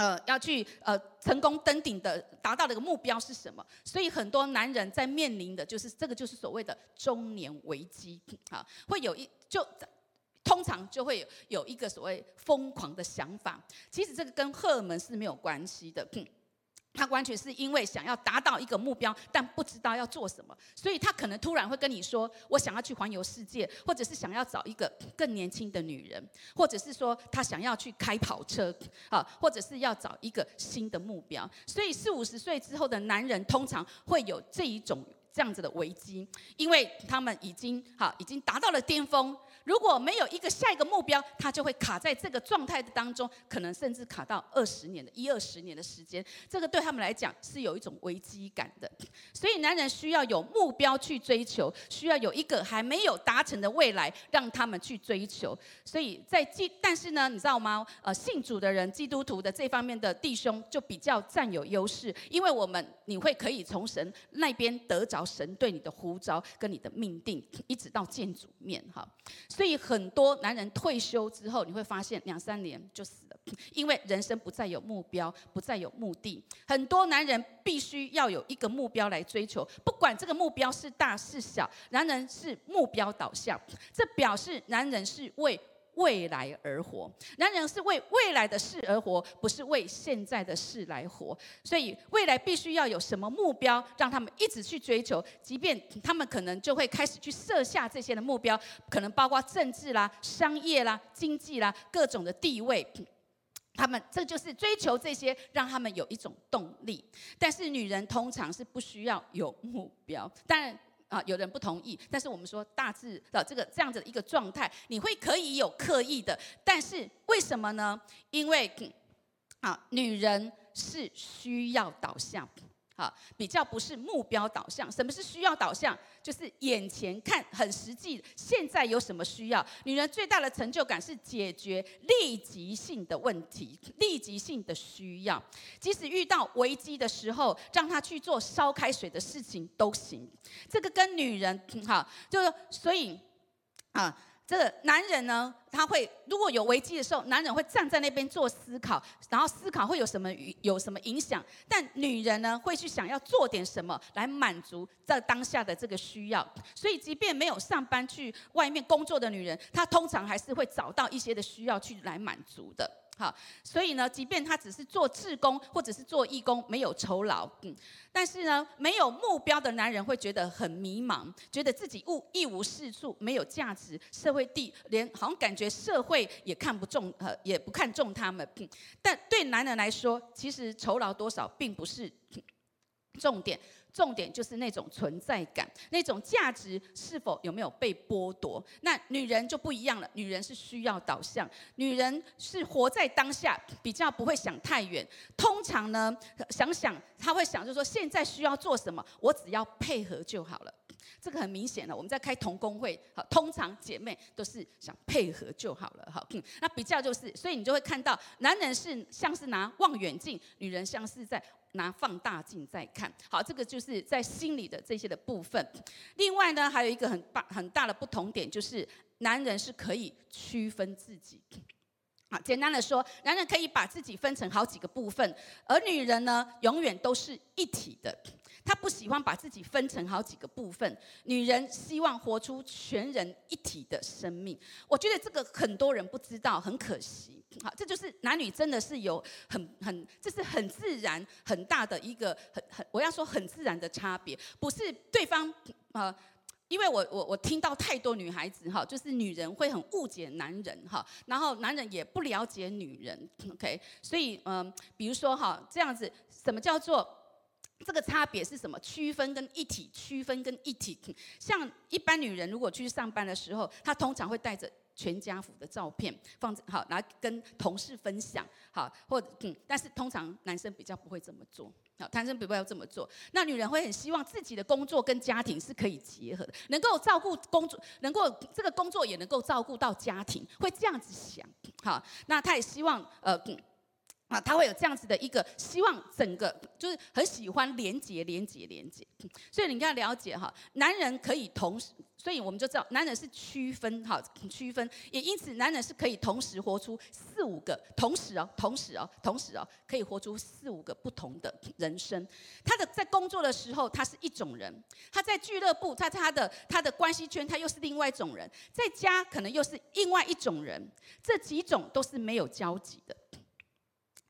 呃，要去呃成功登顶的达到的一个目标是什么？所以很多男人在面临的就是这个，就是所谓的中年危机啊，会有一就通常就会有有一个所谓疯狂的想法，其实这个跟荷尔蒙是没有关系的。他完全是因为想要达到一个目标，但不知道要做什么，所以他可能突然会跟你说：“我想要去环游世界，或者是想要找一个更年轻的女人，或者是说他想要去开跑车，啊，或者是要找一个新的目标。”所以四五十岁之后的男人通常会有这一种这样子的危机，因为他们已经哈已经达到了巅峰。如果没有一个下一个目标，他就会卡在这个状态的当中，可能甚至卡到二十年的一二十年的时间。这个对他们来讲是有一种危机感的。所以男人需要有目标去追求，需要有一个还没有达成的未来让他们去追求。所以在基，但是呢，你知道吗？呃，信主的人，基督徒的这方面的弟兄就比较占有优势，因为我们你会可以从神那边得着神对你的呼召跟你的命定，一直到见主面哈。所以很多男人退休之后，你会发现两三年就死了，因为人生不再有目标，不再有目的。很多男人必须要有一个目标来追求，不管这个目标是大是小，男人是目标导向，这表示男人是为。未来而活，男人是为未来的事而活，不是为现在的事来活。所以未来必须要有什么目标，让他们一直去追求，即便他们可能就会开始去设下这些的目标，可能包括政治啦、商业啦、经济啦各种的地位。他们这就是追求这些，让他们有一种动力。但是女人通常是不需要有目标，但。啊，有人不同意，但是我们说大致的这个这样子的一个状态，你会可以有刻意的，但是为什么呢？因为啊，女人是需要导向。啊，比较不是目标导向。什么是需要导向？就是眼前看很实际，现在有什么需要？女人最大的成就感是解决立即性的问题，立即性的需要。即使遇到危机的时候，让她去做烧开水的事情都行。这个跟女人，哈，就是所以啊。这男人呢，他会如果有危机的时候，男人会站在那边做思考，然后思考会有什么有什么影响。但女人呢，会去想要做点什么来满足这当下的这个需要。所以，即便没有上班去外面工作的女人，她通常还是会找到一些的需要去来满足的。好，所以呢，即便他只是做志工或者是做义工，没有酬劳，嗯，但是呢，没有目标的男人会觉得很迷茫，觉得自己物一无是处，没有价值，社会地连好像感觉社会也看不重，呃，也不看重他们。但对男人来说，其实酬劳多少并不是重点。重点就是那种存在感，那种价值是否有没有被剥夺？那女人就不一样了，女人是需要导向，女人是活在当下，比较不会想太远。通常呢，想想她会想，就是说现在需要做什么，我只要配合就好了。这个很明显了，我们在开同工会，好，通常姐妹都是想配合就好了，好，那比较就是，所以你就会看到，男人是像是拿望远镜，女人像是在。拿放大镜在看，好，这个就是在心里的这些的部分。另外呢，还有一个很大很大的不同点，就是男人是可以区分自己。好，简单的说，男人可以把自己分成好几个部分，而女人呢，永远都是一体的。她不喜欢把自己分成好几个部分，女人希望活出全人一体的生命。我觉得这个很多人不知道，很可惜。好，这就是男女真的是有很很，这是很自然很大的一个很很，我要说很自然的差别，不是对方呃。因为我我我听到太多女孩子哈，就是女人会很误解男人哈，然后男人也不了解女人，OK，所以嗯，比如说哈，这样子，什么叫做这个差别是什么？区分跟一体，区分跟一体，像一般女人如果去上班的时候，她通常会带着。全家福的照片放好，来跟同事分享好，或嗯，但是通常男生比较不会这么做，好，男生比较要这么做。那女人会很希望自己的工作跟家庭是可以结合的，能够照顾工作，能够这个工作也能够照顾到家庭，会这样子想。好，那她也希望呃。啊，他会有这样子的一个希望，整个就是很喜欢连接、连接、连接。所以你要了解哈，男人可以同时，所以我们就知道，男人是区分哈，区分，也因此男人是可以同时活出四五个，同时哦，同时哦，同时哦，可以活出四五个不同的人生。他的在工作的时候，他是一种人；他在俱乐部，他在他的他的关系圈，他又是另外一种人；在家可能又是另外一种人。这几种都是没有交集的。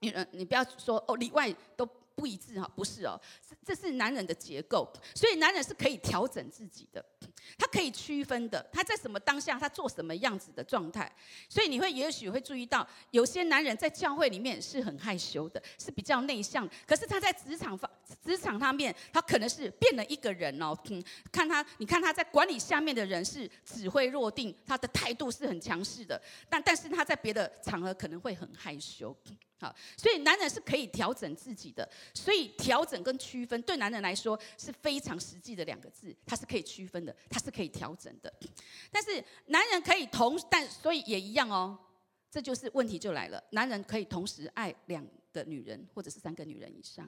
你呃，你不要说哦，里外都不一致哈，不是哦，这是男人的结构，所以男人是可以调整自己的，他可以区分的，他在什么当下，他做什么样子的状态，所以你会也许会注意到，有些男人在教会里面是很害羞的，是比较内向，可是他在职场方职场上面，他可能是变了一个人哦，嗯，看他，你看他在管理下面的人是指挥若定，他的态度是很强势的，但但是他在别的场合可能会很害羞。好，所以男人是可以调整自己的，所以调整跟区分对男人来说是非常实际的两个字，它是可以区分的，它是可以调整的。但是男人可以同，但所以也一样哦，这就是问题就来了，男人可以同时爱两个女人或者是三个女人以上，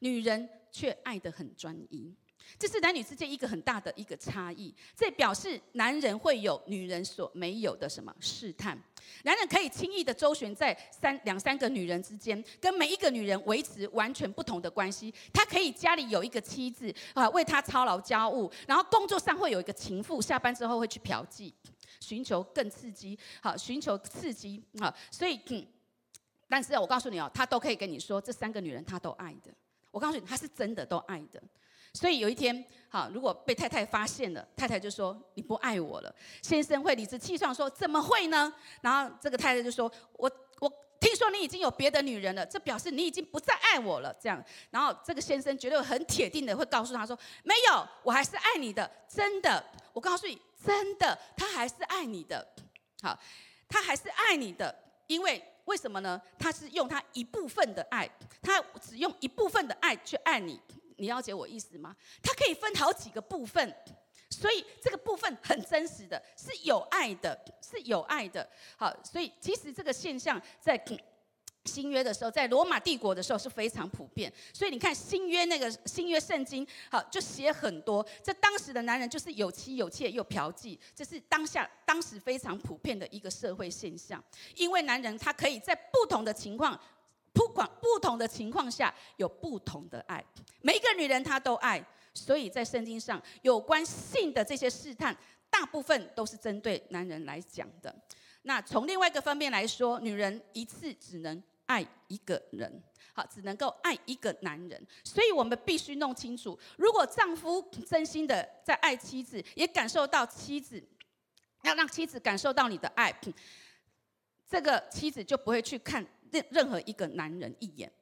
女人却爱得很专一。这是男女之间一个很大的一个差异，这表示男人会有女人所没有的什么试探，男人可以轻易的周旋在三两三个女人之间，跟每一个女人维持完全不同的关系。他可以家里有一个妻子啊，为他操劳家务，然后工作上会有一个情妇，下班之后会去嫖妓，寻求更刺激，好，寻求刺激啊。所以，嗯，但是我告诉你哦，他都可以跟你说，这三个女人他都爱的。我告诉你，他是真的都爱的。所以有一天，好，如果被太太发现了，太太就说你不爱我了。先生会理直气壮说怎么会呢？然后这个太太就说，我我听说你已经有别的女人了，这表示你已经不再爱我了。这样，然后这个先生绝对很铁定的会告诉他说，没有，我还是爱你的，真的。我告诉你，真的，他还是爱你的。好，他还是爱你的，因为为什么呢？他是用他一部分的爱，他只用一部分的爱去爱你。你了解我意思吗？他可以分好几个部分，所以这个部分很真实的，是有爱的，是有爱的。好，所以其实这个现象在新约的时候，在罗马帝国的时候是非常普遍，所以你看新约那个新约圣经，好就写很多。这当时的男人就是有妻有妾又嫖妓，这是当下当时非常普遍的一个社会现象。因为男人他可以在不同的情况，不管不同的情况下有不同的爱，每一个女人她都爱，所以在圣经上有关性的这些试探，大部分都是针对男人来讲的。那从另外一个方面来说，女人一次只能。爱一个人，好，只能够爱一个男人，所以我们必须弄清楚：如果丈夫真心的在爱妻子，也感受到妻子要让妻子感受到你的爱，这个妻子就不会去看任任何一个男人一眼。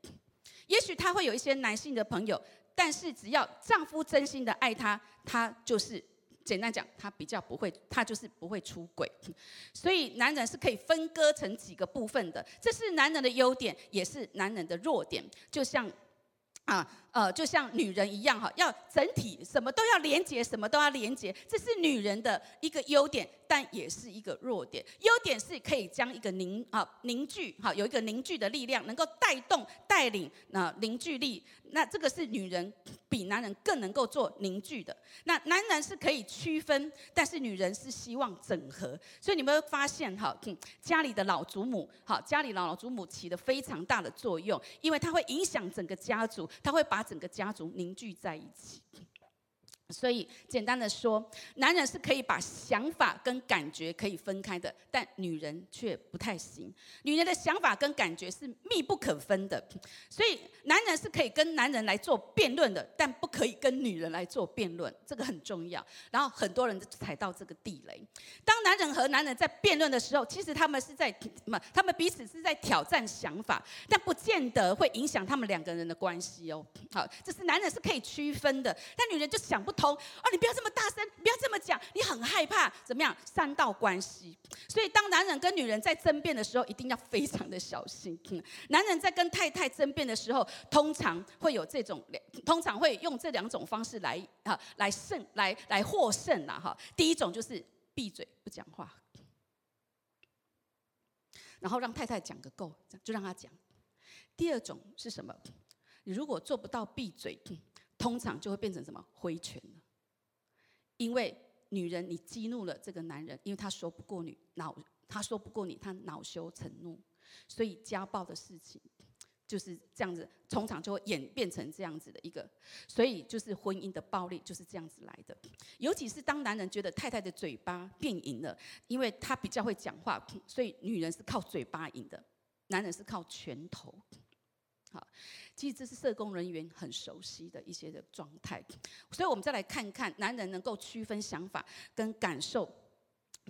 也许他会有一些男性的朋友，但是只要丈夫真心的爱她，她就是。简单讲，他比较不会，他就是不会出轨，所以男人是可以分割成几个部分的，这是男人的优点，也是男人的弱点，就像。啊，呃，就像女人一样哈，要整体什么都要连接，什么都要连接，这是女人的一个优点，但也是一个弱点。优点是可以将一个凝啊凝聚哈，有一个凝聚的力量，能够带动带领那凝聚力。那这个是女人比男人更能够做凝聚的。那男人是可以区分，但是女人是希望整合。所以你们会发现哈，家里的老祖母好，家里老祖母起的非常大的作用，因为它会影响整个家族。它会把整个家族凝聚在一起。所以简单的说，男人是可以把想法跟感觉可以分开的，但女人却不太行。女人的想法跟感觉是密不可分的，所以男人是可以跟男人来做辩论的，但不可以跟女人来做辩论，这个很重要。然后很多人踩到这个地雷。当男人和男人在辩论的时候，其实他们是在什么？他们彼此是在挑战想法，但不见得会影响他们两个人的关系哦。好，这是男人是可以区分的，但女人就想不。通啊！你不要这么大声，不要这么讲，你很害怕怎么样？三道关系。所以当男人跟女人在争辩的时候，一定要非常的小心。男人在跟太太争辩的时候，通常会有这种，通常会用这两种方式来啊，来胜，来来获胜呐！哈，第一种就是闭嘴不讲话，然后让太太讲个够，就让他讲。第二种是什么？你如果做不到闭嘴。通常就会变成什么挥拳了，因为女人你激怒了这个男人，因为他说不过你，恼他说不过你，他恼羞成怒，所以家暴的事情就是这样子，通常就会演变成这样子的一个，所以就是婚姻的暴力就是这样子来的。尤其是当男人觉得太太的嘴巴变赢了，因为他比较会讲话，所以女人是靠嘴巴赢的，男人是靠拳头。好。其实这是社工人员很熟悉的一些的状态，所以我们再来看看男人能够区分想法跟感受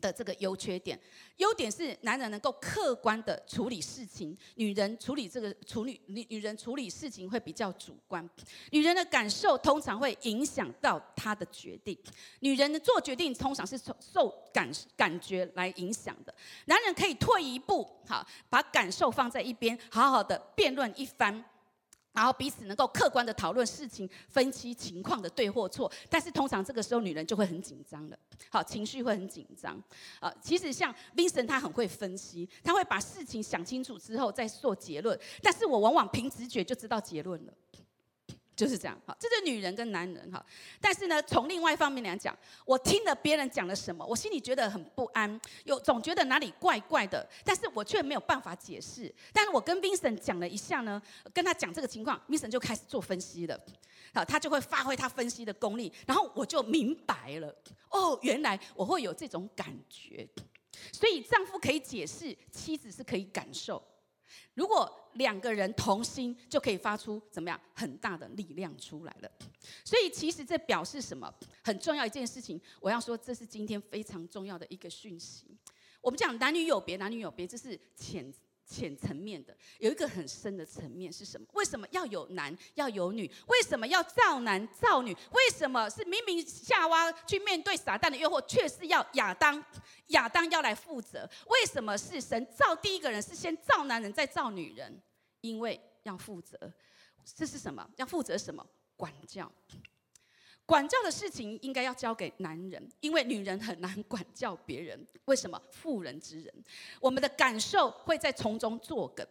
的这个优缺点。优点是男人能够客观的处理事情，女人处理这个处理女女人处理事情会比较主观。女人的感受通常会影响到她的决定，女人的做决定通常是受受感感觉来影响的。男人可以退一步，好把感受放在一边，好好的辩论一番。然后彼此能够客观的讨论事情，分析情况的对或错，但是通常这个时候女人就会很紧张了，好情绪会很紧张。呃，其实像 Vincent 他很会分析，他会把事情想清楚之后再做结论，但是我往往凭直觉就知道结论了。就是这样，好，这是女人跟男人哈。但是呢，从另外一方面来讲，我听了别人讲了什么，我心里觉得很不安，有总觉得哪里怪怪的，但是我却没有办法解释。但是我跟 Vincent 讲了一下呢，跟他讲这个情况，Vincent 就开始做分析了，好，他就会发挥他分析的功力，然后我就明白了，哦，原来我会有这种感觉，所以丈夫可以解释，妻子是可以感受。如果两个人同心，就可以发出怎么样很大的力量出来了。所以其实这表示什么？很重要一件事情，我要说，这是今天非常重要的一个讯息。我们讲男女有别，男女有别，这是潜。浅层面的有一个很深的层面是什么？为什么要有男要有女？为什么要造男造女？为什么是明明夏娃去面对撒旦的诱惑，却是要亚当亚当要来负责？为什么是神造第一个人是先造男人再造女人？因为要负责，这是什么？要负责什么？管教。管教的事情应该要交给男人，因为女人很难管教别人。为什么？妇人之仁，我们的感受会在从中作梗。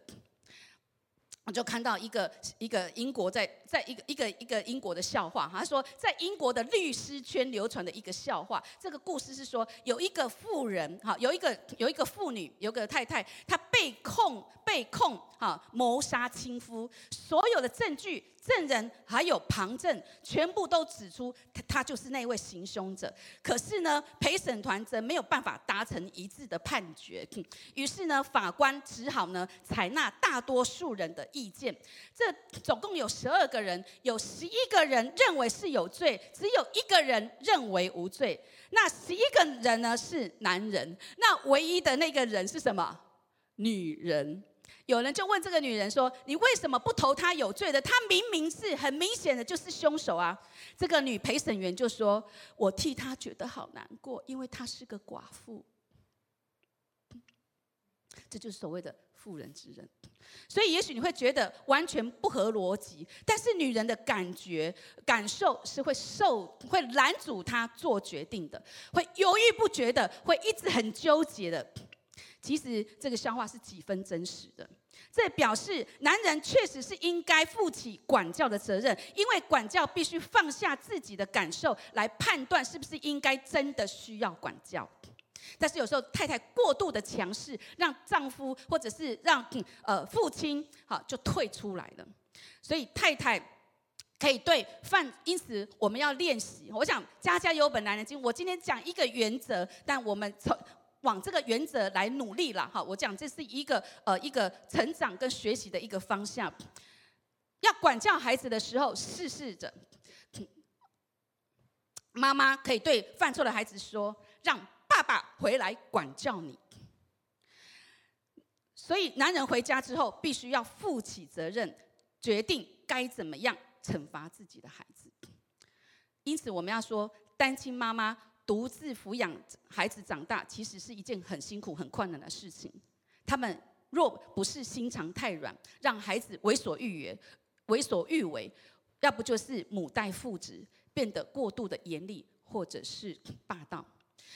我就看到一个一个英国在在一个一个一个英国的笑话，他说在英国的律师圈流传的一个笑话。这个故事是说有一个妇人，哈，有一个有一个妇女，有个太太，她被控被控哈谋杀亲夫，所有的证据。证人还有旁证，全部都指出他他就是那位行凶者。可是呢，陪审团则没有办法达成一致的判决。于是呢，法官只好呢采纳大多数人的意见。这总共有十二个人，有十一个人认为是有罪，只有一个人认为无罪。那十一个人呢是男人，那唯一的那个人是什么？女人。有人就问这个女人说：“你为什么不投他有罪的？他明明是很明显的就是凶手啊！”这个女陪审员就说：“我替他觉得好难过，因为她是个寡妇。”这就是所谓的妇人之仁。所以，也许你会觉得完全不合逻辑，但是女人的感觉、感受是会受、会拦阻她做决定的，会犹豫不决的，会一直很纠结的。其实这个笑话是几分真实的，这表示男人确实是应该负起管教的责任，因为管教必须放下自己的感受来判断是不是应该真的需要管教。但是有时候太太过度的强势，让丈夫或者是让呃父亲好就退出来了，所以太太可以对犯，因此我们要练习。我想家家有本难念经，我今天讲一个原则，但我们从。往这个原则来努力了哈，我讲这是一个呃一个成长跟学习的一个方向。要管教孩子的时候，试试着，妈妈可以对犯错的孩子说：“让爸爸回来管教你。”所以男人回家之后，必须要负起责任，决定该怎么样惩罚自己的孩子。因此，我们要说单亲妈妈。独自抚养孩子长大，其实是一件很辛苦、很困难的事情。他们若不是心肠太软，让孩子为所欲为、为所欲为，要不就是母带父职，变得过度的严厉或者是霸道。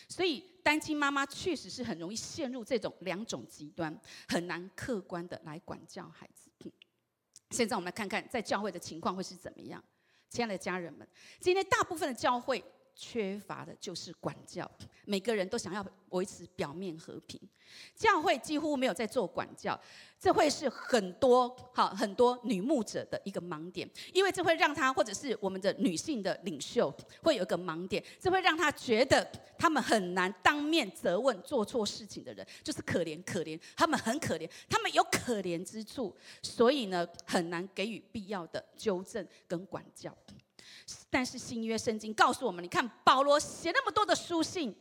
所以，单亲妈妈确实是很容易陷入这种两种极端，很难客观的来管教孩子。现在我们来看看在教会的情况会是怎么样。亲爱的家人们，今天大部分的教会。缺乏的就是管教，每个人都想要维持表面和平，教会几乎没有在做管教，这会是很多好很多女牧者的一个盲点，因为这会让她或者是我们的女性的领袖会有一个盲点，这会让她觉得他们很难当面责问做错事情的人，就是可怜可怜，他们很可怜，他们有可怜之处，所以呢很难给予必要的纠正跟管教。但是新约圣经告诉我们，你看保罗写那么多的书信，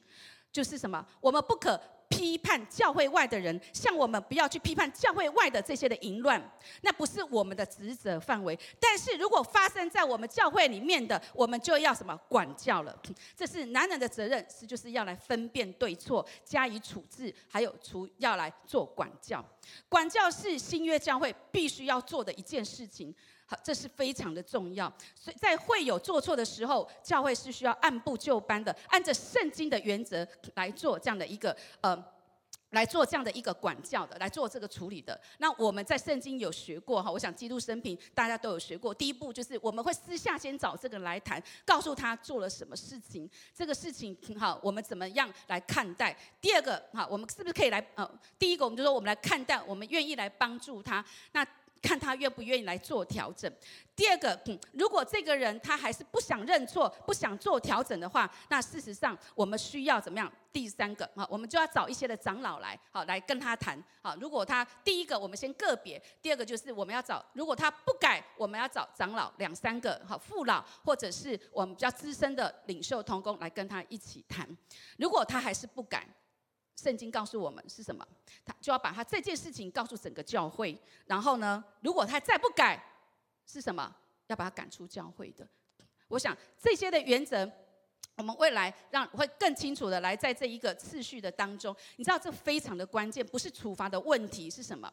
就是什么？我们不可批判教会外的人，像我们不要去批判教会外的这些的淫乱，那不是我们的职责范围。但是如果发生在我们教会里面的，我们就要什么管教了？这是男人的责任，是就是要来分辨对错，加以处置，还有除要来做管教。管教是新约教会必须要做的一件事情。好，这是非常的重要。所以在会有做错的时候，教会是需要按部就班的，按着圣经的原则来做这样的一个呃，来做这样的一个管教的，来做这个处理的。那我们在圣经有学过哈，我想基督生平大家都有学过。第一步就是我们会私下先找这个来谈，告诉他做了什么事情，这个事情挺好，我们怎么样来看待？第二个哈，我们是不是可以来呃，第一个我们就说我们来看待，我们愿意来帮助他。那看他愿不愿意来做调整。第二个，嗯，如果这个人他还是不想认错、不想做调整的话，那事实上我们需要怎么样？第三个，啊，我们就要找一些的长老来，好，来跟他谈。好，如果他第一个我们先个别，第二个就是我们要找，如果他不改，我们要找长老两三个，好，父老或者是我们比较资深的领袖同工来跟他一起谈。如果他还是不改。圣经告诉我们是什么？他就要把他这件事情告诉整个教会，然后呢，如果他再不改，是什么？要把他赶出教会的。我想这些的原则，我们未来让会更清楚的来在这一个次序的当中。你知道这非常的关键，不是处罚的问题是什么？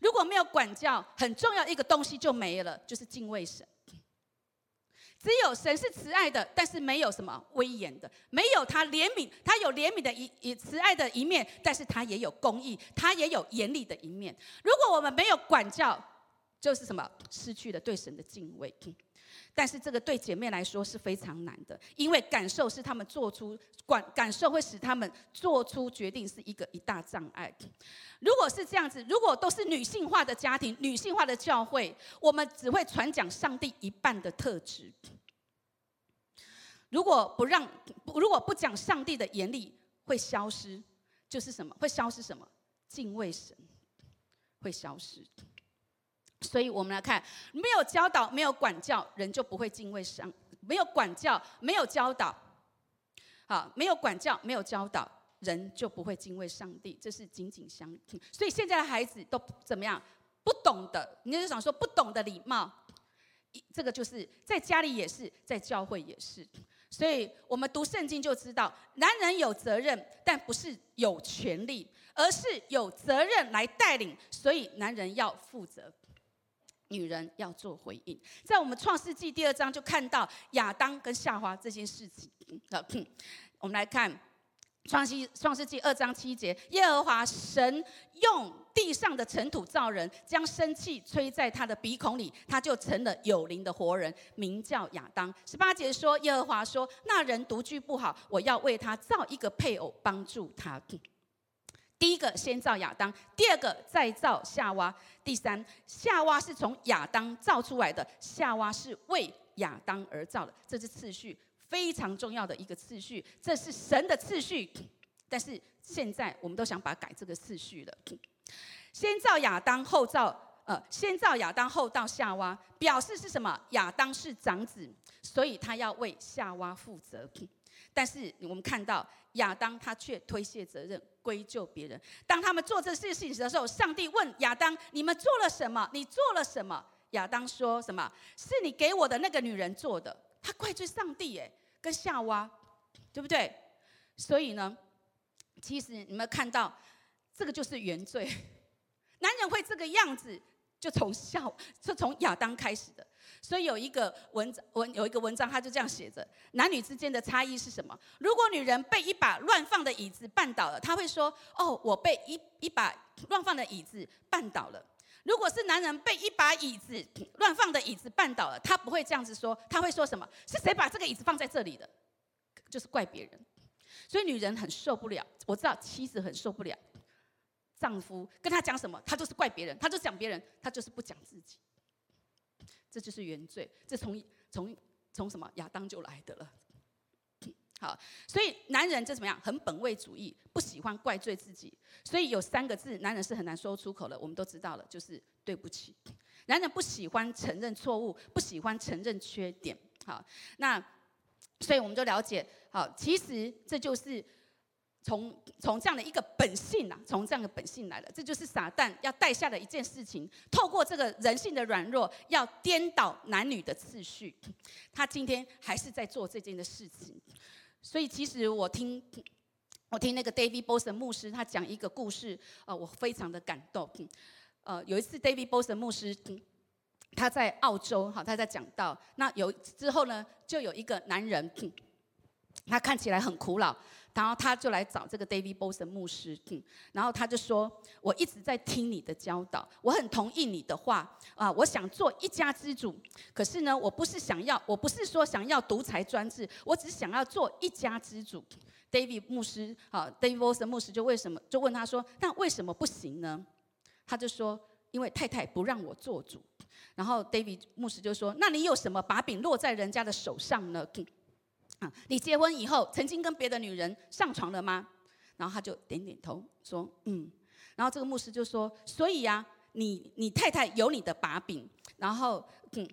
如果没有管教，很重要一个东西就没了，就是敬畏神。只有神是慈爱的，但是没有什么威严的，没有他怜悯，他有怜悯的一一慈爱的一面，但是他也有公义，他也有严厉的一面。如果我们没有管教，就是什么失去了对神的敬畏。但是这个对姐妹来说是非常难的，因为感受是他们做出感感受会使他们做出决定是一个一大障碍。如果是这样子，如果都是女性化的家庭、女性化的教会，我们只会传讲上帝一半的特质。如果不让，如果不讲上帝的严厉，会消失，就是什么？会消失什么？敬畏神会消失。所以我们来看，没有教导、没有管教，人就不会敬畏神；没有管教、没有教导，好，没有管教、没有教导，人就不会敬畏上帝。这是紧紧相听。所以现在的孩子都怎么样？不懂得，你就想说不懂得礼貌，这个就是在家里也是，在教会也是。所以我们读圣经就知道，男人有责任，但不是有权利，而是有责任来带领。所以男人要负责。女人要做回应，在我们创世纪第二章就看到亚当跟夏娃这件事情。我们来看创世创世纪二章七节，耶和华神用地上的尘土造人，将生气吹在他的鼻孔里，他就成了有灵的活人，名叫亚当。十八节说，耶和华说，那人独居不好，我要为他造一个配偶，帮助他。第一个先造亚当，第二个再造夏娃，第三夏娃是从亚当造出来的，夏娃是为亚当而造的，这是次序非常重要的一个次序，这是神的次序。但是现在我们都想把改这个次序了，先造亚当后造呃，先造亚当后造夏娃，表示是什么？亚当是长子，所以他要为夏娃负责。但是我们看到亚当他却推卸责任。归咎别人。当他们做这些事情的时候，上帝问亚当：“你们做了什么？你做了什么？”亚当说什么？是你给我的那个女人做的。他怪罪上帝，哎，跟夏娃，对不对？所以呢，其实你们看到，这个就是原罪。男人会这个样子，就从夏，就从亚当开始的。所以有一个文文有一个文章，他就这样写着：男女之间的差异是什么？如果女人被一把乱放的椅子绊倒了，她会说：“哦，我被一一把乱放的椅子绊倒了。”如果是男人被一把椅子乱放的椅子绊倒了，他不会这样子说，他会说什么？是谁把这个椅子放在这里的？就是怪别人。所以女人很受不了，我知道妻子很受不了，丈夫跟她讲什么，她就是怪别人，她就讲别人，她就是不讲自己。这就是原罪，这从从从什么亚当就来的了。好，所以男人这怎么样？很本位主义，不喜欢怪罪自己。所以有三个字，男人是很难说出口的。我们都知道了，就是对不起。男人不喜欢承认错误，不喜欢承认缺点。好，那所以我们就了解，好，其实这就是。从从这样的一个本性啊，从这样的本性来的，这就是撒旦要带下的一件事情。透过这个人性的软弱，要颠倒男女的次序。他今天还是在做这件的事情。所以其实我听我听那个 David b o s o n 牧师他讲一个故事，呃，我非常的感动。呃，有一次 David b o s o n 牧师他在澳洲，哈，他在讲到那有之后呢，就有一个男人，他看起来很苦恼。然后他就来找这个 David b o s o n 牧师，嗯然后他就说：“我一直在听你的教导，我很同意你的话啊，我想做一家之主。可是呢，我不是想要，我不是说想要独裁专制，我只是想要做一家之主。”David 牧师，好，David b o s o n 牧师就为什么就问他说：“那为什么不行呢？”他就说：“因为太太不让我做主。”然后 David 牧师就说：“那你有什么把柄落在人家的手上呢？”啊，你结婚以后曾经跟别的女人上床了吗？然后他就点点头说，嗯。然后这个牧师就说，所以呀，你你太太有你的把柄。然后，嗯，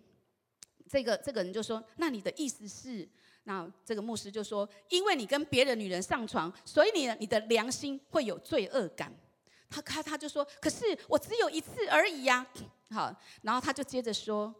这个这个人就说，那你的意思是？那这个牧师就说，因为你跟别的女人上床，所以你你的良心会有罪恶感。他他他就说，可是我只有一次而已呀。好，然后他就接着说，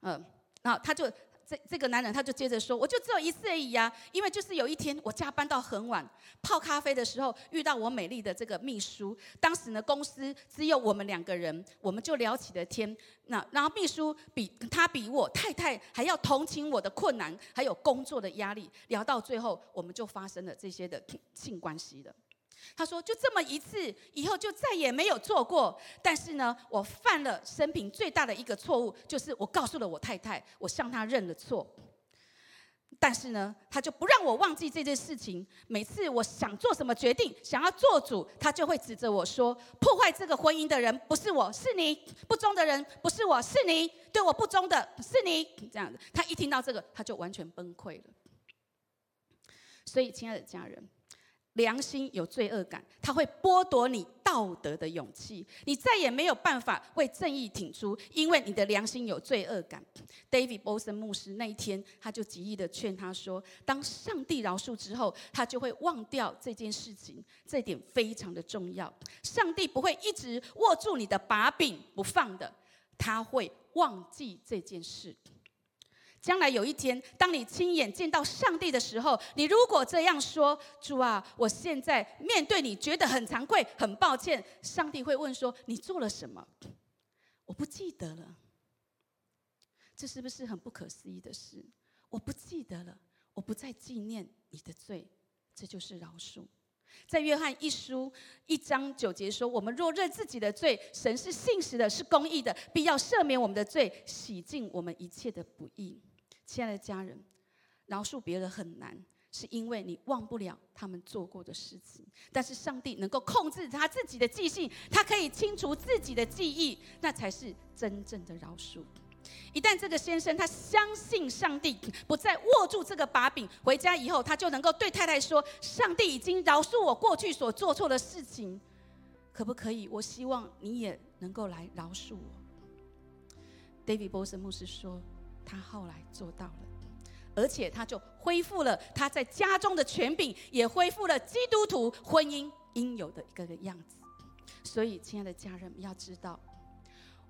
嗯，然后他就。这这个男人他就接着说，我就只有一次而已呀，因为就是有一天我加班到很晚，泡咖啡的时候遇到我美丽的这个秘书，当时呢公司只有我们两个人，我们就聊起了天。那然后秘书比他比我太太还要同情我的困难，还有工作的压力，聊到最后我们就发生了这些的性关系了。他说：“就这么一次，以后就再也没有做过。但是呢，我犯了生平最大的一个错误，就是我告诉了我太太，我向她认了错。但是呢，他就不让我忘记这件事情。每次我想做什么决定，想要做主，他就会指着我说：破坏这个婚姻的人不是我，是你；不忠的人不是我，是你；对我不忠的是你。这样子，他一听到这个，他就完全崩溃了。所以，亲爱的家人。”良心有罪恶感，他会剥夺你道德的勇气，你再也没有办法为正义挺出，因为你的良心有罪恶感。David b o s o n 牧师那一天，他就极力的劝他说：“当上帝饶恕之后，他就会忘掉这件事情，这点非常的重要。上帝不会一直握住你的把柄不放的，他会忘记这件事。”将来有一天，当你亲眼见到上帝的时候，你如果这样说：“主啊，我现在面对你觉得很惭愧、很抱歉。”上帝会问说：“你做了什么？”我不记得了。这是不是很不可思议的事？我不记得了，我不再纪念你的罪，这就是饶恕。在约翰一书一章九节说：“我们若认自己的罪，神是信实的，是公义的，必要赦免我们的罪，洗净我们一切的不义。”亲爱的家人，饶恕别人很难，是因为你忘不了他们做过的事情。但是上帝能够控制他自己的记性，他可以清除自己的记忆，那才是真正的饶恕。一旦这个先生他相信上帝，不再握住这个把柄，回家以后他就能够对太太说：“上帝已经饶恕我过去所做错的事情，可不可以？我希望你也能够来饶恕我。”David b o s o n 牧师说。他后来做到了，而且他就恢复了他在家中的权柄，也恢复了基督徒婚姻应有的一个个样子。所以，亲爱的家人们要知道，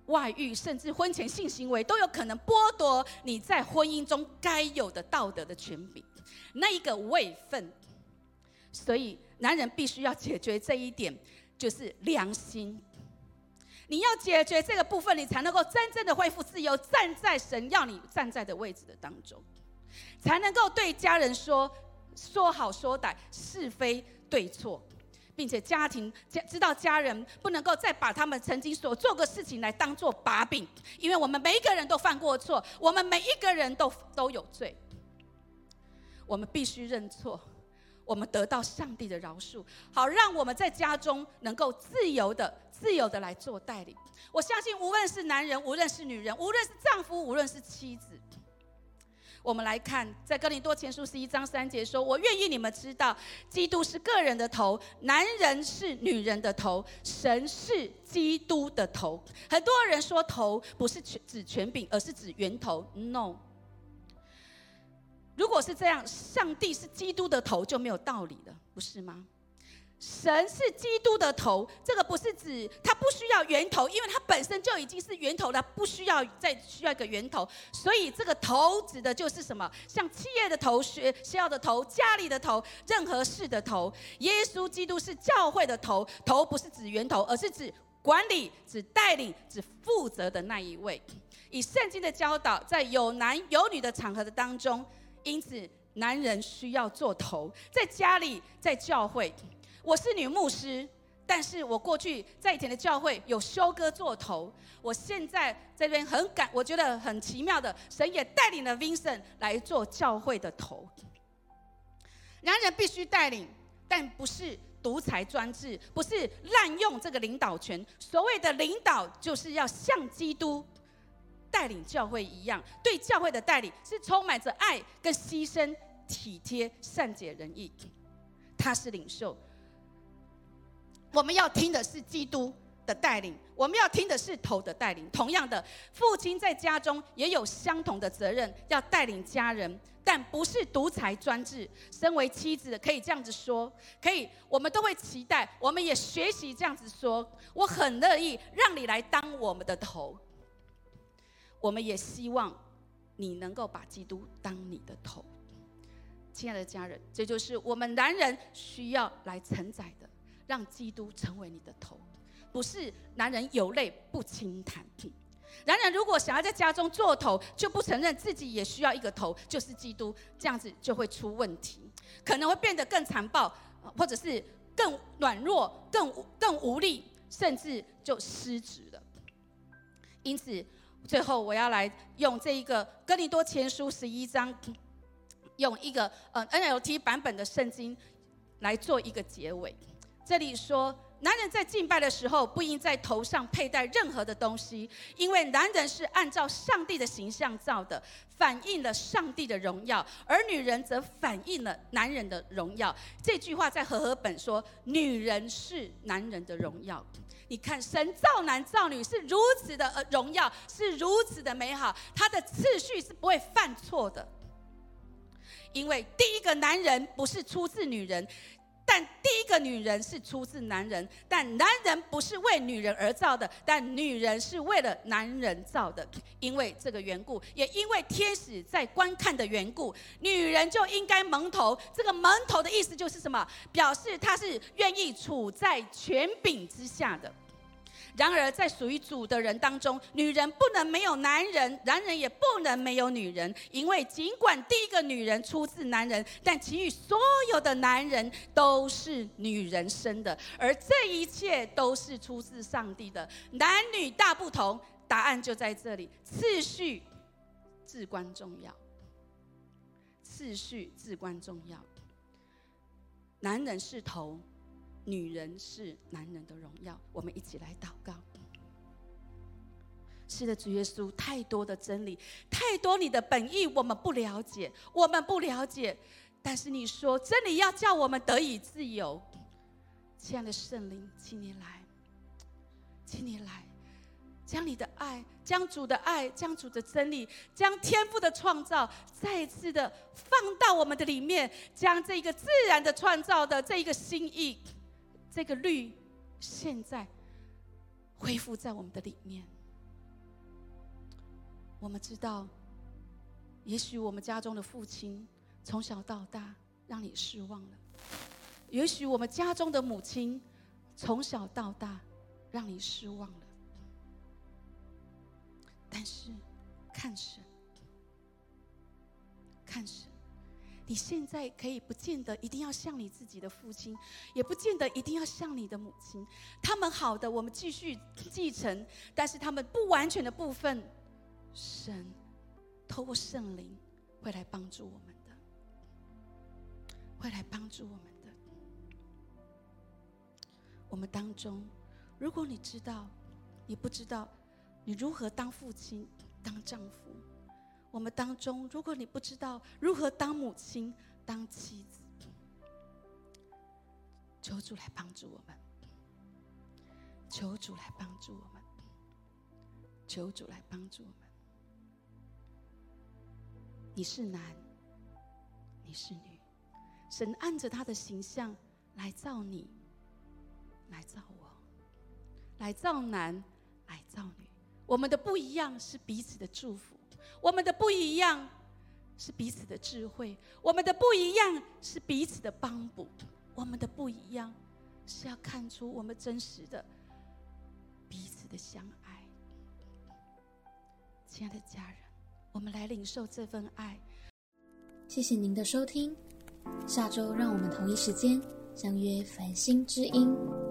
外遇甚至婚前性行为都有可能剥夺你在婚姻中该有的道德的权柄，那一个位分。所以，男人必须要解决这一点，就是良心。你要解决这个部分，你才能够真正的恢复自由，站在神要你站在的位置的当中，才能够对家人说说好说歹，是非对错，并且家庭家知道家人不能够再把他们曾经所做的事情来当做把柄，因为我们每一个人都犯过错，我们每一个人都都有罪，我们必须认错。我们得到上帝的饶恕，好让我们在家中能够自由的、自由的来做代理。我相信，无论是男人，无论是女人，无论是丈夫，无论是妻子，我们来看，在哥林多前书十一章三节说：“我愿意你们知道，基督是个人的头，男人是女人的头，神是基督的头。”很多人说头不是指权柄，而是指源头。No。如果是这样，上帝是基督的头就没有道理了，不是吗？神是基督的头，这个不是指他不需要源头，因为他本身就已经是源头了，不需要再需要一个源头。所以这个头指的就是什么？像企业的头、学校的头、家里的头、任何事的头。耶稣基督是教会的头，头不是指源头，而是指管理、指带领、指负责的那一位。以圣经的教导，在有男有女的场合的当中。因此，男人需要做头，在家里，在教会。我是女牧师，但是我过去在以前的教会有修哥做头。我现在这边很感，我觉得很奇妙的，神也带领了 Vincent 来做教会的头。男人必须带领，但不是独裁专制，不是滥用这个领导权。所谓的领导，就是要像基督。带领教会一样，对教会的带领是充满着爱跟牺牲、体贴、善解人意。他是领袖，我们要听的是基督的带领，我们要听的是头的带领。同样的，父亲在家中也有相同的责任，要带领家人，但不是独裁专制。身为妻子，可以这样子说，可以，我们都会期待，我们也学习这样子说。我很乐意让你来当我们的头。我们也希望你能够把基督当你的头，亲爱的家人，这就是我们男人需要来承载的，让基督成为你的头，不是男人有泪不轻弹。男人如果想要在家中做头，就不承认自己也需要一个头，就是基督，这样子就会出问题，可能会变得更残暴，或者是更软弱、更更无力，甚至就失职了。因此，最后我要来用这一个哥林多前书十一章，用一个呃 NLT 版本的圣经来做一个结尾。这里说。男人在敬拜的时候，不应在头上佩戴任何的东西，因为男人是按照上帝的形象造的，反映了上帝的荣耀；而女人则反映了男人的荣耀。这句话在和合本说：“女人是男人的荣耀。”你看，神造男造女是如此的呃荣耀，是如此的美好，他的次序是不会犯错的，因为第一个男人不是出自女人。但第一个女人是出自男人，但男人不是为女人而造的，但女人是为了男人造的。因为这个缘故，也因为天使在观看的缘故，女人就应该蒙头。这个蒙头的意思就是什么？表示她是愿意处在权柄之下的。然而，在属于主的人当中，女人不能没有男人，男人也不能没有女人。因为尽管第一个女人出自男人，但其余所有的男人都是女人生的，而这一切都是出自上帝的。男女大不同，答案就在这里，次序至关重要。次序至关重要。男人是头。女人是男人的荣耀，我们一起来祷告。是的，主耶稣，太多的真理，太多你的本意，我们不了解，我们不了解。但是你说真理要叫我们得以自由，亲爱的圣灵，请你来，请你来，将你的爱，将主的爱，将主的真理，将天赋的创造，再一次的放到我们的里面，将这个自然的创造的这一个心意。这个律现在恢复在我们的里面。我们知道，也许我们家中的父亲从小到大让你失望了；也许我们家中的母亲从小到大让你失望了。但是，看神，看神。你现在可以不见得一定要像你自己的父亲，也不见得一定要像你的母亲。他们好的，我们继续继承；但是他们不完全的部分，神透过圣灵会来帮助我们的，会来帮助我们的。我们当中，如果你知道，你不知道你如何当父亲、当丈夫。我们当中，如果你不知道如何当母亲、当妻子，求主来帮助我们，求主来帮助我们，求主来帮助我们。你是男，你是女，神按着他的形象来造你，来造我，来造男，来造女。我们的不一样是彼此的祝福。我们的不一样是彼此的智慧，我们的不一样是彼此的帮补，我们的不一样是要看出我们真实的彼此的相爱。亲爱的家人，我们来领受这份爱。谢谢您的收听，下周让我们同一时间相约繁星之音。